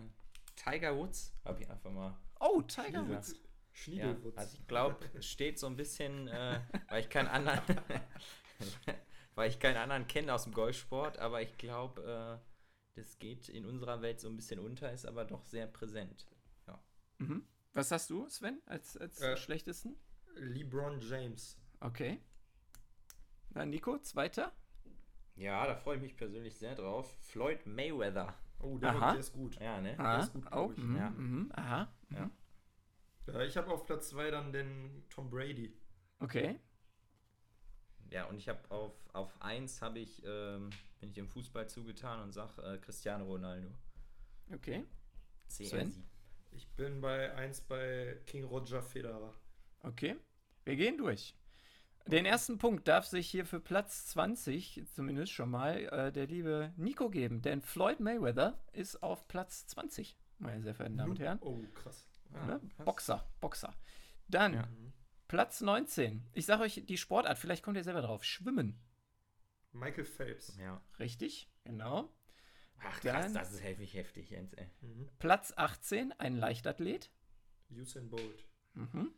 Speaker 3: Tiger Woods. Hab ich einfach mal.
Speaker 1: Oh, Tiger
Speaker 3: Ja.
Speaker 1: Woods.
Speaker 3: Ja,
Speaker 2: Schniedelwutz.
Speaker 3: also ich glaube, es steht so ein bisschen, äh, weil ich keinen anderen, weil ich keinen anderen kenne aus dem Golfsport, aber ich glaube, äh, das geht in unserer Welt so ein bisschen unter, ist aber doch sehr präsent.
Speaker 1: Mhm. Was hast du, Sven, als, als
Speaker 2: Äh.
Speaker 1: schlechtesten?
Speaker 2: LeBron James.
Speaker 1: Okay. Dann Nico, zweiter.
Speaker 3: Ja, da freue ich mich persönlich sehr drauf. Floyd Mayweather.
Speaker 2: Oh, der,
Speaker 1: Aha.
Speaker 2: der ist gut.
Speaker 3: Ja, ne?
Speaker 1: Ah,
Speaker 2: ist gut,
Speaker 1: oh,
Speaker 2: glaub ich.
Speaker 1: mhm,
Speaker 3: Ja.
Speaker 1: mhm, aha.
Speaker 3: Ja.
Speaker 2: Äh, ich habe auf Platz 2 dann den Tom Brady.
Speaker 1: Okay.
Speaker 3: Ja, und ich habe auf, auf 1 habe ich, ähm, bin ich dem Fußball zugetan und sag äh, Cristiano Ronaldo.
Speaker 1: Okay.
Speaker 3: CR7.
Speaker 2: Ich bin bei 1 bei King Roger Federer.
Speaker 1: Okay, wir gehen durch. Den ersten Punkt darf sich hier für Platz 20 zumindest schon mal äh, der liebe Nico geben, denn Floyd Mayweather ist auf Platz 20, meine sehr verehrten Damen und Herren.
Speaker 2: Oh, krass.
Speaker 3: Ah,
Speaker 1: ne?
Speaker 3: krass.
Speaker 1: Boxer, Boxer. Dann
Speaker 3: Ja.
Speaker 2: Mhm.
Speaker 1: Platz 19. Ich sage euch die Sportart, vielleicht kommt ihr selber drauf. Schwimmen.
Speaker 2: Michael Phelps.
Speaker 3: Ja.
Speaker 1: Richtig, genau.
Speaker 3: Ach krass,
Speaker 1: Dann-
Speaker 3: das ist heftig, heftig, Jens, ey.
Speaker 2: Mhm.
Speaker 1: Platz 18, ein Leichtathlet.
Speaker 2: Usain Bolt.
Speaker 1: Mhm.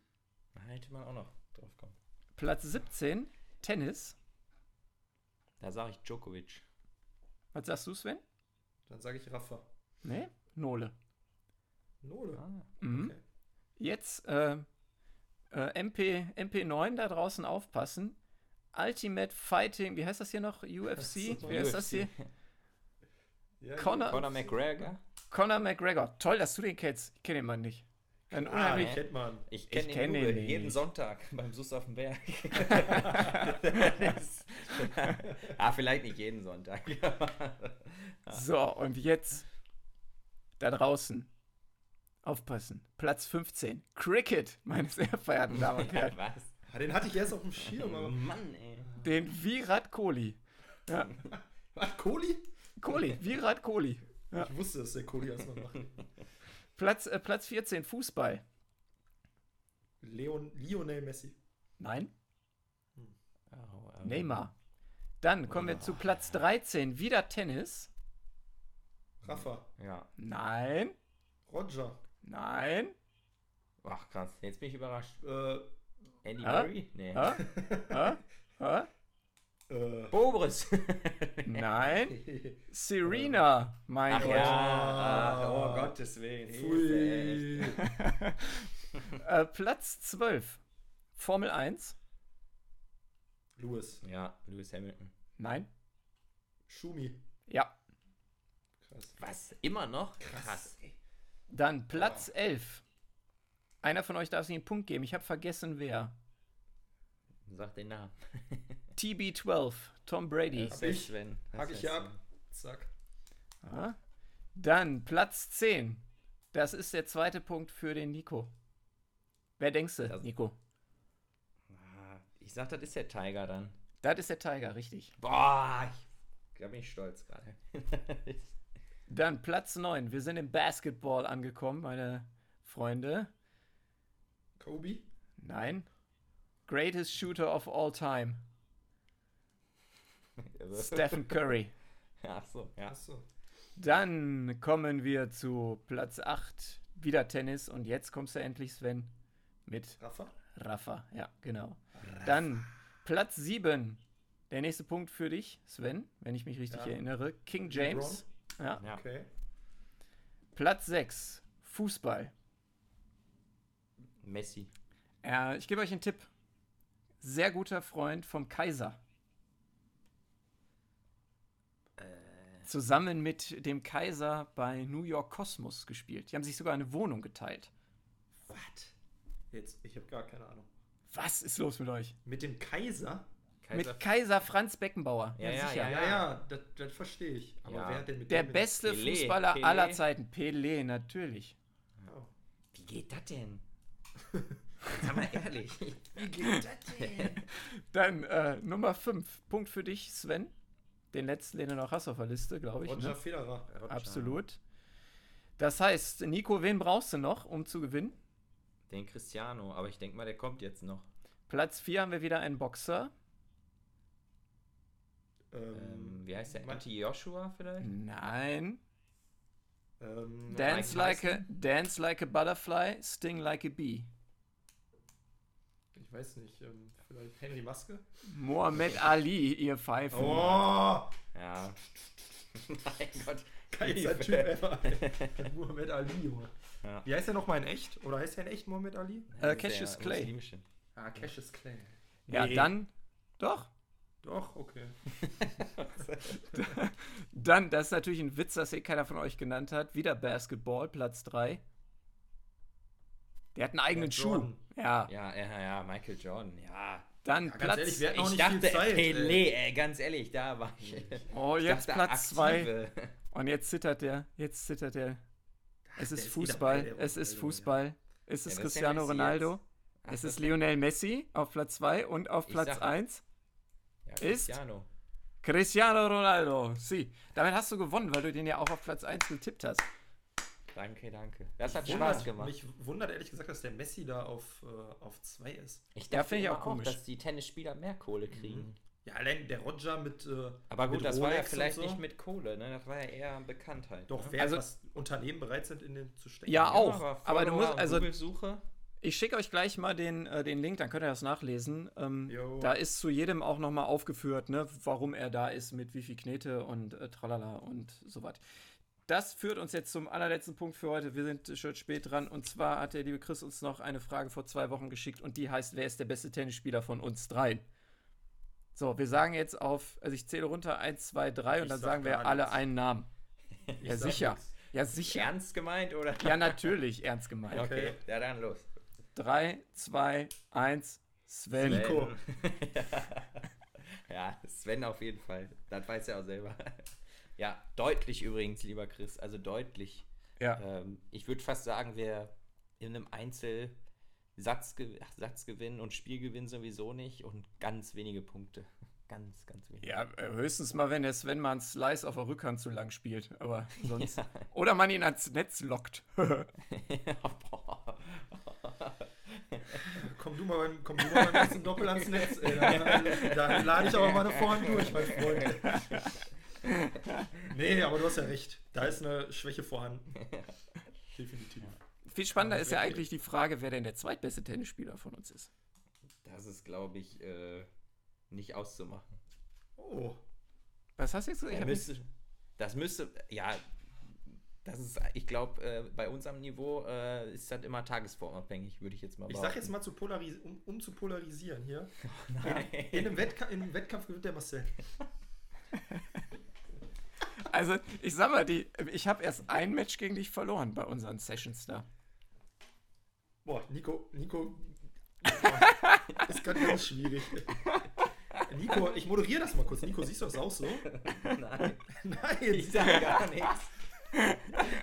Speaker 3: Da hätte man auch noch drauf kommen.
Speaker 1: Platz 17, Tennis.
Speaker 3: Da sage ich Djokovic.
Speaker 1: Was sagst du, Sven?
Speaker 2: Dann sage ich Rafa.
Speaker 1: Nee? Nole.
Speaker 2: Nole.
Speaker 3: Ah.
Speaker 1: Mhm.
Speaker 2: Okay.
Speaker 1: Jetzt äh, äh, MP, MP9 da draußen aufpassen. Ultimate Fighting, wie heißt das hier noch? UFC? Wie heißt das hier?
Speaker 2: Ja,
Speaker 1: Conor-
Speaker 3: Conor McGregor.
Speaker 1: Conor McGregor. Toll, dass du den kennst. Ich kenne den Mann nicht. Ein
Speaker 2: Ah,
Speaker 1: unheimlich.
Speaker 2: den kennt man.
Speaker 3: Ich kenne ihn
Speaker 1: kenn ihn nicht.
Speaker 3: jeden Sonntag beim Sus auf dem Berg. ah, vielleicht nicht jeden Sonntag.
Speaker 1: So, und jetzt da draußen. Aufpassen. Platz 15. Cricket, meine sehr verehrten Damen und Herren.
Speaker 3: Was?
Speaker 2: Ah, den hatte ich erst auf dem Schirm. Aber
Speaker 3: Mann, ey.
Speaker 1: Den Virat Kohli. Ja,
Speaker 2: Was, Kohli?
Speaker 1: Kohli, Virat Kohli. Ja.
Speaker 2: Ich wusste, dass der Kohli erstmal macht.
Speaker 1: Platz, äh, Platz 14, Fußball.
Speaker 2: Leon, Lionel Messi.
Speaker 1: Nein,
Speaker 3: Oh, ähm,
Speaker 1: Neymar. Dann kommen wir zu Platz 13, wieder Tennis.
Speaker 2: Rafa.
Speaker 3: Ja.
Speaker 1: Nein,
Speaker 2: Roger.
Speaker 1: nein.
Speaker 3: Ach krass, jetzt bin ich überrascht.
Speaker 2: Äh,
Speaker 3: Andy
Speaker 1: Ah?
Speaker 3: Murray? Nee.
Speaker 1: Hä? Hä? Hä?
Speaker 2: Äh.
Speaker 3: Boris.
Speaker 1: Nein, Serena, mein
Speaker 3: Ach
Speaker 1: Gott.
Speaker 3: ja, ah, oh Gottes Willen.
Speaker 2: Pfui.
Speaker 1: Äh, Platz 12, Formel 1.
Speaker 2: Lewis.
Speaker 3: Ja, Lewis Hamilton.
Speaker 1: Nein,
Speaker 2: Schumi.
Speaker 1: ja.
Speaker 2: Krass.
Speaker 3: Was? Immer noch? Krass.
Speaker 1: Dann Platz 11. Einer von euch darf sich einen Punkt geben. Ich habe vergessen, wer.
Speaker 3: Sag den Namen.
Speaker 1: TB12, Tom Brady.
Speaker 2: Hab ich.
Speaker 3: Sven. Das
Speaker 2: Hack ich ab. Zack.
Speaker 1: Ja. Dann Platz 10. Das ist der zweite Punkt für den Nico. Wer denkst du,
Speaker 3: Das-
Speaker 1: Nico?
Speaker 3: ah, Ich sag, das ist der Tiger dann.
Speaker 1: Das ist der Tiger, richtig.
Speaker 3: Boah, ich, da bin ich stolz gerade.
Speaker 1: Dann Platz 9. Wir sind im Basketball angekommen, meine Freunde.
Speaker 2: Kobe.
Speaker 1: Nein. Greatest Shooter of all time.
Speaker 3: Also-
Speaker 1: Stephen Curry.
Speaker 3: Ach so, ja.
Speaker 2: Achso.
Speaker 1: Dann kommen wir zu Platz 8. Wieder Tennis. Und jetzt kommst du endlich, Sven, mit
Speaker 2: Rafa.
Speaker 1: Rafa. Ja, genau. Dann Platz 7. Der nächste Punkt für dich, Sven, wenn ich mich richtig
Speaker 2: Ja.
Speaker 1: erinnere. King James. Ja.
Speaker 3: ja.
Speaker 2: Okay.
Speaker 1: Platz 6. Fußball.
Speaker 3: Messi.
Speaker 1: Äh, ich gebe euch einen Tipp. Sehr guter Freund vom Kaiser. Zusammen mit dem Kaiser bei New York Cosmos gespielt. Die haben sich sogar eine Wohnung geteilt.
Speaker 2: Was? Jetzt, ich habe gar keine Ahnung.
Speaker 1: Was ist los mit euch?
Speaker 2: Mit dem Kaiser?
Speaker 3: Kaiser.
Speaker 1: Mit Kaiser Franz Beckenbauer.
Speaker 3: Ja, ja,
Speaker 2: Ja,
Speaker 3: ja.
Speaker 2: ja, das, das verstehe ich. Aber
Speaker 3: Ja.
Speaker 2: wer hat denn mit
Speaker 1: Der
Speaker 2: dem
Speaker 1: beste
Speaker 3: Pelé,
Speaker 1: Fußballer
Speaker 3: Pelé.
Speaker 1: aller Zeiten. Pelé, natürlich.
Speaker 2: Oh.
Speaker 3: Wie geht das denn? Sag mal ehrlich.
Speaker 2: Wie geht das denn?
Speaker 1: Dann äh, Nummer 5. Punkt für dich, Sven. Den letzten, den du noch hast auf der Liste, glaube ich.
Speaker 2: Roger
Speaker 1: Ne?
Speaker 2: Federer.
Speaker 1: Absolut. Das heißt, Nico, wen brauchst du noch, um zu gewinnen?
Speaker 3: Den Cristiano, aber ich denke mal, der kommt jetzt noch.
Speaker 1: Platz 4 haben wir wieder einen Boxer.
Speaker 3: Ähm, wie heißt der?
Speaker 2: Ma-
Speaker 3: Anti-Joshua vielleicht?
Speaker 1: Nein.
Speaker 2: Ähm,
Speaker 1: Dance like, a, dance like a butterfly, sting like a bee.
Speaker 2: Ich weiß nicht, ähm, vielleicht Henry Maske?
Speaker 1: Mohammed Ali, ihr Pfeifen.
Speaker 2: Oh!
Speaker 3: Ja. mein Gott.
Speaker 2: Geilster Typ ever. Muhammad Ali, Junge.
Speaker 3: Ja.
Speaker 2: Wie heißt der nochmal in echt? Oder heißt der in echt Muhammad Ali?
Speaker 1: Äh, Cassius
Speaker 3: der
Speaker 1: Clay.
Speaker 2: Ah, Cassius Clay.
Speaker 1: Ja,
Speaker 2: Nee.
Speaker 1: dann. Doch.
Speaker 2: Doch, okay.
Speaker 1: Dann, das ist natürlich ein Witz, dass eh keiner von euch genannt hat. Wieder Basketball, Platz 3. Der hat einen eigenen
Speaker 2: Ja,
Speaker 1: Schuh. Ja.
Speaker 3: Ja, ja, ja, Michael Jordan, ja.
Speaker 1: Dann
Speaker 2: Ja, ganz
Speaker 1: Platz.
Speaker 2: ehrlich, wir hatten auch
Speaker 3: Ich dachte
Speaker 2: Zeit.
Speaker 3: Pelé, ey, ganz ehrlich, da war ich.
Speaker 1: oh,
Speaker 3: Ich
Speaker 1: jetzt
Speaker 3: dachte,
Speaker 1: Platz 2.
Speaker 3: aktive.
Speaker 1: Und jetzt zittert der. Jetzt zittert der. Es ist
Speaker 2: ist
Speaker 1: Fußball. Es ist Fußball. Es
Speaker 3: Ja,
Speaker 1: ist
Speaker 3: ist der
Speaker 1: Cristiano Ronaldo.
Speaker 3: Ach,
Speaker 1: Es ist Lionel Messi auf Platz 2 und auf
Speaker 3: Ich
Speaker 1: Platz
Speaker 3: sag-
Speaker 1: 1
Speaker 3: Ja,
Speaker 1: ist-
Speaker 3: Cristiano.
Speaker 1: Cristiano Ronaldo. Sie. Damit hast du gewonnen, weil du den ja auch auf Platz 1 getippt hast.
Speaker 3: Danke, danke. Das hat
Speaker 2: Wundert-
Speaker 3: Spaß gemacht.
Speaker 2: Mich wundert ehrlich gesagt, dass der Messi da auf 2 auf zwei ist.
Speaker 3: Ich
Speaker 1: Ja,
Speaker 3: dachte
Speaker 1: finde ich auch komisch.
Speaker 3: dass die Tennisspieler mehr Kohle kriegen.
Speaker 2: Ja, allein der Roger mit. Äh,
Speaker 3: Aber gut,
Speaker 2: mit
Speaker 3: das war ja
Speaker 2: Rolex
Speaker 3: vielleicht
Speaker 2: so.
Speaker 3: nicht mit Kohle, ne? Das war ja eher Bekanntheit.
Speaker 2: Doch,
Speaker 3: ne?
Speaker 2: wer
Speaker 1: Also-
Speaker 2: was Unternehmen bereit sind, in den zu stecken.
Speaker 1: Ja, auch.
Speaker 3: aber,
Speaker 1: aber du musst- also-
Speaker 3: Google-Suche.
Speaker 1: Ich schicke euch gleich mal den, äh, den Link, dann könnt ihr das nachlesen. Ähm, da ist zu jedem auch nochmal aufgeführt, ne, warum er da ist, mit wie viel Knete und äh, tralala und so was. Das führt uns jetzt zum allerletzten Punkt für heute. Wir sind schon spät dran. Und zwar hat der liebe Chris uns noch eine Frage vor zwei Wochen geschickt und die heißt: Wer ist der beste Tennisspieler von uns dreien? So, wir sagen jetzt auf, also ich zähle runter 1, 2, 3 und
Speaker 2: Ich
Speaker 1: dann
Speaker 2: sag
Speaker 1: sagen wir alle
Speaker 2: nichts.
Speaker 1: einen Namen.
Speaker 2: Ich
Speaker 1: Ja, sicher.
Speaker 2: nix.
Speaker 1: Ja, sicher.
Speaker 3: Ernst gemeint, oder?
Speaker 1: Ja, natürlich, ernst gemeint.
Speaker 3: Okay, ja, dann los.
Speaker 1: 3, 2, 1, Sven.
Speaker 2: Nico.
Speaker 3: ja, Sven auf jeden Fall. Das weiß er auch selber. Ja, deutlich übrigens, lieber Chris. Also deutlich.
Speaker 1: Ja.
Speaker 3: Ähm, ich würde fast sagen, wir in einem Einzel Satzge Satzgewinn und Spielgewinn sowieso nicht und ganz wenige Punkte. Ganz, ganz wenige.
Speaker 1: Ja, äh, höchstens mal, wenn der Sven mal einen Slice auf der Rückhand zu lang spielt. Aber sonst.
Speaker 3: Ja.
Speaker 1: Oder man ihn ans Netz lockt.
Speaker 3: Boah.
Speaker 2: Komm du mal, beim- komm du mal beim nächsten Doppel ans Netz. Ey. Dann, dann lade ich aber meine Vorhand durch, mein Freund. Nee, aber du hast ja recht. Da ist eine Schwäche vorhanden. Definitiv.
Speaker 1: Viel spannender
Speaker 2: Ja,
Speaker 1: ist ja eigentlich die Frage, wer denn der zweitbeste Tennisspieler von uns ist.
Speaker 3: Das ist, glaube ich, äh, nicht auszumachen.
Speaker 2: Oh.
Speaker 1: Was hast du jetzt gesagt?
Speaker 3: Müsste, das müsste, ja, das ist, ich glaube, äh, bei uns am Niveau äh, ist das immer tagesformabhängig, würde ich jetzt mal
Speaker 2: Ich sag jetzt mal, zu um, um zu polarisieren hier.
Speaker 3: Nein.
Speaker 2: In in einem Wettkampf gewinnt der Marcel.
Speaker 1: Also, ich sag mal, die, ich habe erst ein Match gegen dich verloren bei unseren Sessions da.
Speaker 2: Boah, Nico, Nico. ist ganz, ganz schwierig. Nico, ich moderiere das mal kurz. Nico, siehst du das auch so?
Speaker 3: Nein,
Speaker 2: Nein.
Speaker 3: ich sage gar nichts.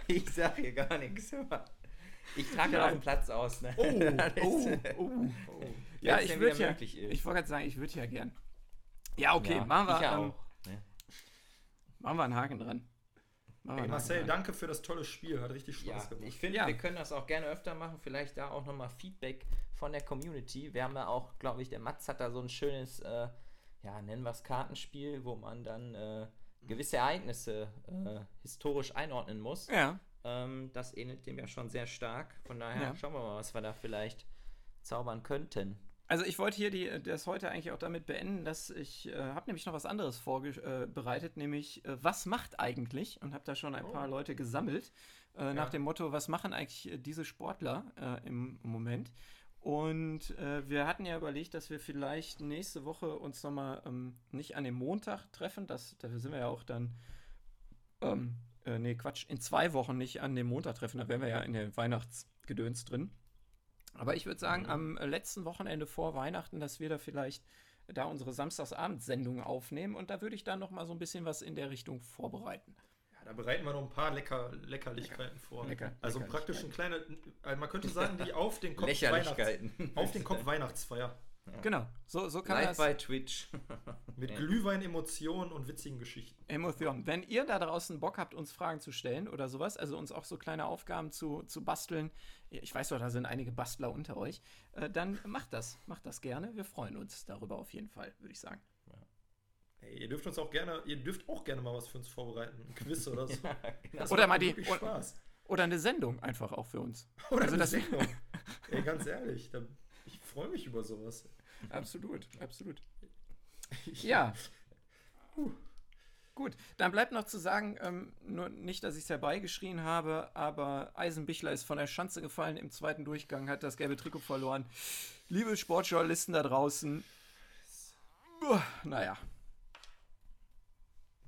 Speaker 3: Ich sage hier gar nichts. Ich trage ja auf dem Platz aus. Ne?
Speaker 2: Oh,
Speaker 1: Oh, oh.
Speaker 2: Oh.
Speaker 1: Ja, ich würde ja,
Speaker 3: möglich
Speaker 1: ich wollte gerade sagen, ich würde ja gern. Ja, okay,
Speaker 3: ja,
Speaker 1: machen, wir,
Speaker 3: ich ja
Speaker 1: ähm,
Speaker 3: auch.
Speaker 1: Machen wir einen Haken dran. Machen
Speaker 2: Ey, Marcel,
Speaker 1: Haken dran.
Speaker 2: danke für das tolle Spiel. Hat richtig
Speaker 3: Ja,
Speaker 2: Spaß gemacht.
Speaker 3: ich finde,
Speaker 1: Ja.
Speaker 3: wir können das auch gerne öfter machen. Vielleicht da auch nochmal Feedback von der Community. Wir haben ja auch, glaube ich, der Mats hat da so ein schönes, äh, ja, nennen wir es Kartenspiel, wo man dann äh, gewisse Ereignisse äh, historisch einordnen muss.
Speaker 1: Ja,
Speaker 3: Ähm, das ähnelt dem ja schon sehr stark. Von daher
Speaker 1: Ja.
Speaker 3: schauen wir mal, was wir da vielleicht zaubern könnten.
Speaker 1: Also ich wollte hier die, das heute eigentlich auch damit beenden, dass ich äh, habe nämlich noch was anderes vorbereitet, nämlich äh, was macht eigentlich und habe da schon ein
Speaker 2: Oh.
Speaker 1: paar Leute gesammelt äh, nach dem Motto, was machen eigentlich äh, diese Sportler äh, im Moment. Und äh, wir hatten ja überlegt, dass wir vielleicht nächste Woche uns nochmal ähm, nicht an dem Montag treffen, das, dafür sind wir ja auch dann, ähm, äh, nee Quatsch, in zwei Wochen nicht an dem Montag treffen, da wären wir ja in der Weihnachtsgedöns drin. Aber ich würde sagen,
Speaker 2: Mhm.
Speaker 1: am äh, letzten Wochenende vor Weihnachten, dass wir da vielleicht da unsere Samstagsabendsendung aufnehmen und da würde ich dann noch mal so ein bisschen was in der Richtung vorbereiten.
Speaker 2: Ja, da bereiten wir noch ein paar Lecker, Leckerlichkeiten vor.
Speaker 1: Lecker-
Speaker 2: also praktisch ein kleiner, also man könnte sagen, die auf den Kopf Weihnachts,
Speaker 3: Lächerlichkeiten.
Speaker 2: auf den Kopf Weihnachtsfeier.
Speaker 1: Genau, so, so kann man
Speaker 3: Live
Speaker 1: das
Speaker 3: bei Twitch.
Speaker 2: Mit
Speaker 3: Ja.
Speaker 2: Glühwein, Emotionen und witzigen Geschichten.
Speaker 1: Emotionen. Wenn ihr da draußen Bock habt, uns Fragen zu stellen oder sowas, also uns auch so kleine Aufgaben zu, zu basteln, ich weiß doch, da sind einige Bastler unter euch, äh, dann macht das, macht das gerne. Wir freuen uns darüber auf jeden Fall, würde ich sagen.
Speaker 2: Ey, ihr dürft uns auch gerne, ihr dürft auch gerne mal was für uns vorbereiten. Ein Quiz oder so.
Speaker 3: Ja, genau.
Speaker 1: Oder
Speaker 2: macht
Speaker 1: mal die-
Speaker 2: Spaß.
Speaker 1: Oder eine Sendung einfach auch für uns.
Speaker 2: Oder
Speaker 1: Also
Speaker 2: eine Sendung. Ey, ganz ehrlich, da, freue mich über sowas.
Speaker 1: Absolut, absolut. Ja. Gut, dann bleibt noch zu sagen, ähm, nur nicht, dass ich es herbeigeschrien habe, aber Eisenbichler ist von der Schanze gefallen im zweiten Durchgang, hat das gelbe Trikot verloren. Liebe Sportjournalisten da draußen, uah, naja,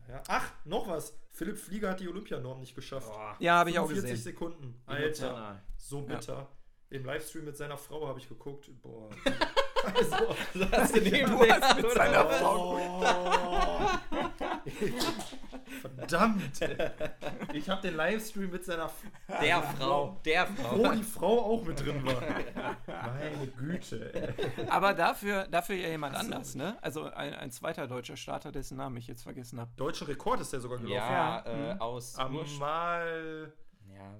Speaker 2: Ja. Ach, noch was. Philipp Flieger hat die Olympianorm nicht geschafft.
Speaker 3: Boah,
Speaker 1: ja, habe ich auch
Speaker 2: 45
Speaker 1: gesehen.
Speaker 2: Sekunden. Alter, so
Speaker 1: Ja.
Speaker 2: Im Livestream mit seiner Frau habe ich geguckt. Boah. Also,
Speaker 3: Hast du neben
Speaker 1: Du
Speaker 3: der
Speaker 1: hast mit seiner? Frau-.
Speaker 2: Verdammt. Ich habe den Livestream mit seiner F
Speaker 3: Der Frau, der Frau.
Speaker 2: wo die Frau auch mit drin war. Meine Güte.
Speaker 1: Aber dafür, dafür ja jemand anders, ne? Also ein, ein zweiter deutscher Starter, dessen Namen ich jetzt vergessen habe.
Speaker 2: Deutschen Rekord ist der sogar gelaufen.
Speaker 3: Ja,
Speaker 1: Ja,
Speaker 3: äh,
Speaker 1: mhm.
Speaker 3: aus
Speaker 2: Amal.
Speaker 3: Ja,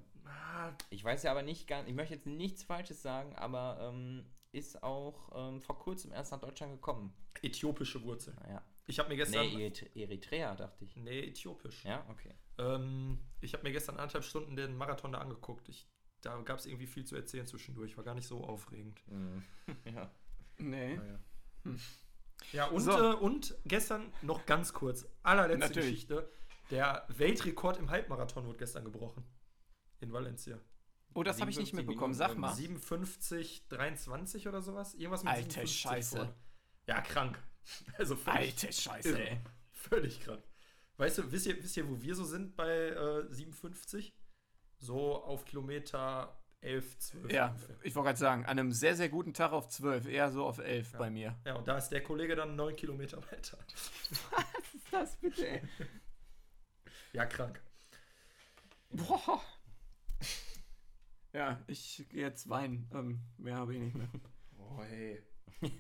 Speaker 3: ich weiß ja aber nicht ganz, ich möchte jetzt nichts Falsches sagen, aber ähm, ist auch ähm, vor kurzem erst nach Deutschland gekommen.
Speaker 2: Äthiopische Wurzeln.
Speaker 3: Naja.
Speaker 2: Ich habe mir gestern.
Speaker 3: Nee, Erit- Eritrea, dachte ich.
Speaker 2: Nee, äthiopisch.
Speaker 3: Ja, okay.
Speaker 2: Ähm, ich habe mir gestern anderthalb Stunden den Marathon da angeguckt. Ich, da gab es irgendwie viel zu erzählen zwischendurch. War gar nicht so aufregend.
Speaker 3: Mhm. ja.
Speaker 1: Nee.
Speaker 3: naja.
Speaker 2: Ja, und,
Speaker 1: So.
Speaker 2: äh, und gestern noch ganz kurz, allerletzte
Speaker 1: Natürlich.
Speaker 2: Geschichte. Der Weltrekord im Halbmarathon wurde gestern gebrochen. In Valencia.
Speaker 1: Oh, das habe ich nicht
Speaker 3: 57
Speaker 1: mitbekommen.
Speaker 3: Minuten,
Speaker 1: Sag mal.
Speaker 2: 57, 23 oder sowas? Irgendwas mit
Speaker 1: Alte
Speaker 2: 57
Speaker 1: Scheiße.
Speaker 2: vorne. Ja, krank. Also völlig,
Speaker 1: Alte Scheiße,
Speaker 2: irre.
Speaker 1: ey.
Speaker 2: völlig krank. Weißt du, wisst ihr, wisst ihr, wo wir so sind bei äh, 57? So auf Kilometer 11, 12
Speaker 1: Ja,
Speaker 2: ungefähr.
Speaker 1: ich wollte gerade sagen, an einem sehr, sehr guten Tag auf 12, eher so auf 11 bei mir.
Speaker 2: Ja, und da ist der Kollege dann 9 Kilometer weiter.
Speaker 1: Was ist das bitte, ey?
Speaker 2: Ja, krank.
Speaker 1: Boah. Ja, ich gehe jetzt weinen. Ähm, mehr habe ich nicht mehr.
Speaker 2: Oh, hey.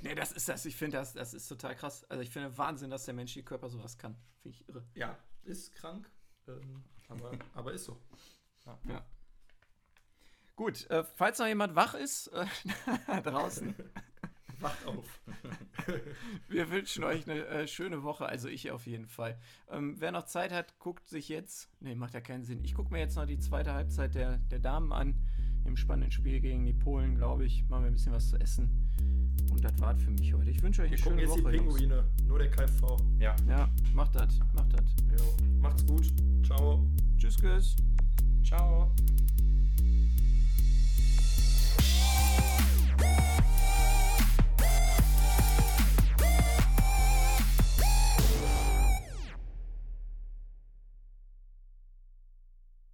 Speaker 1: Nee, das ist das. Ich finde, das, das ist total krass. Also ich finde Wahnsinn, dass der menschliche Körper sowas kann. Finde ich irre.
Speaker 2: Ja, ist krank. Ähm, aber, aber ist so.
Speaker 1: Gut, äh, falls noch jemand wach ist, äh, draußen,
Speaker 2: Wacht auf.
Speaker 1: Wir wünschen euch eine äh, schöne Woche, also ich auf jeden Fall. Ähm, wer noch Zeit hat, guckt sich jetzt, nee, macht ja keinen Sinn. Ich gucke mir jetzt noch die zweite Halbzeit der, der Damen an, im spannenden Spiel gegen die Polen, glaube ich. Machen wir ein bisschen was zu essen. Und das war's für mich heute. Ich wünsche euch eine
Speaker 2: wir
Speaker 1: schöne
Speaker 2: jetzt
Speaker 1: Woche.
Speaker 2: Die Pinguine, Jungs. nur der KFV.
Speaker 3: Ja.
Speaker 1: Ja, macht das, macht das.
Speaker 2: Macht's gut. Ciao.
Speaker 1: Tschüss, Tschüss.
Speaker 3: Ciao.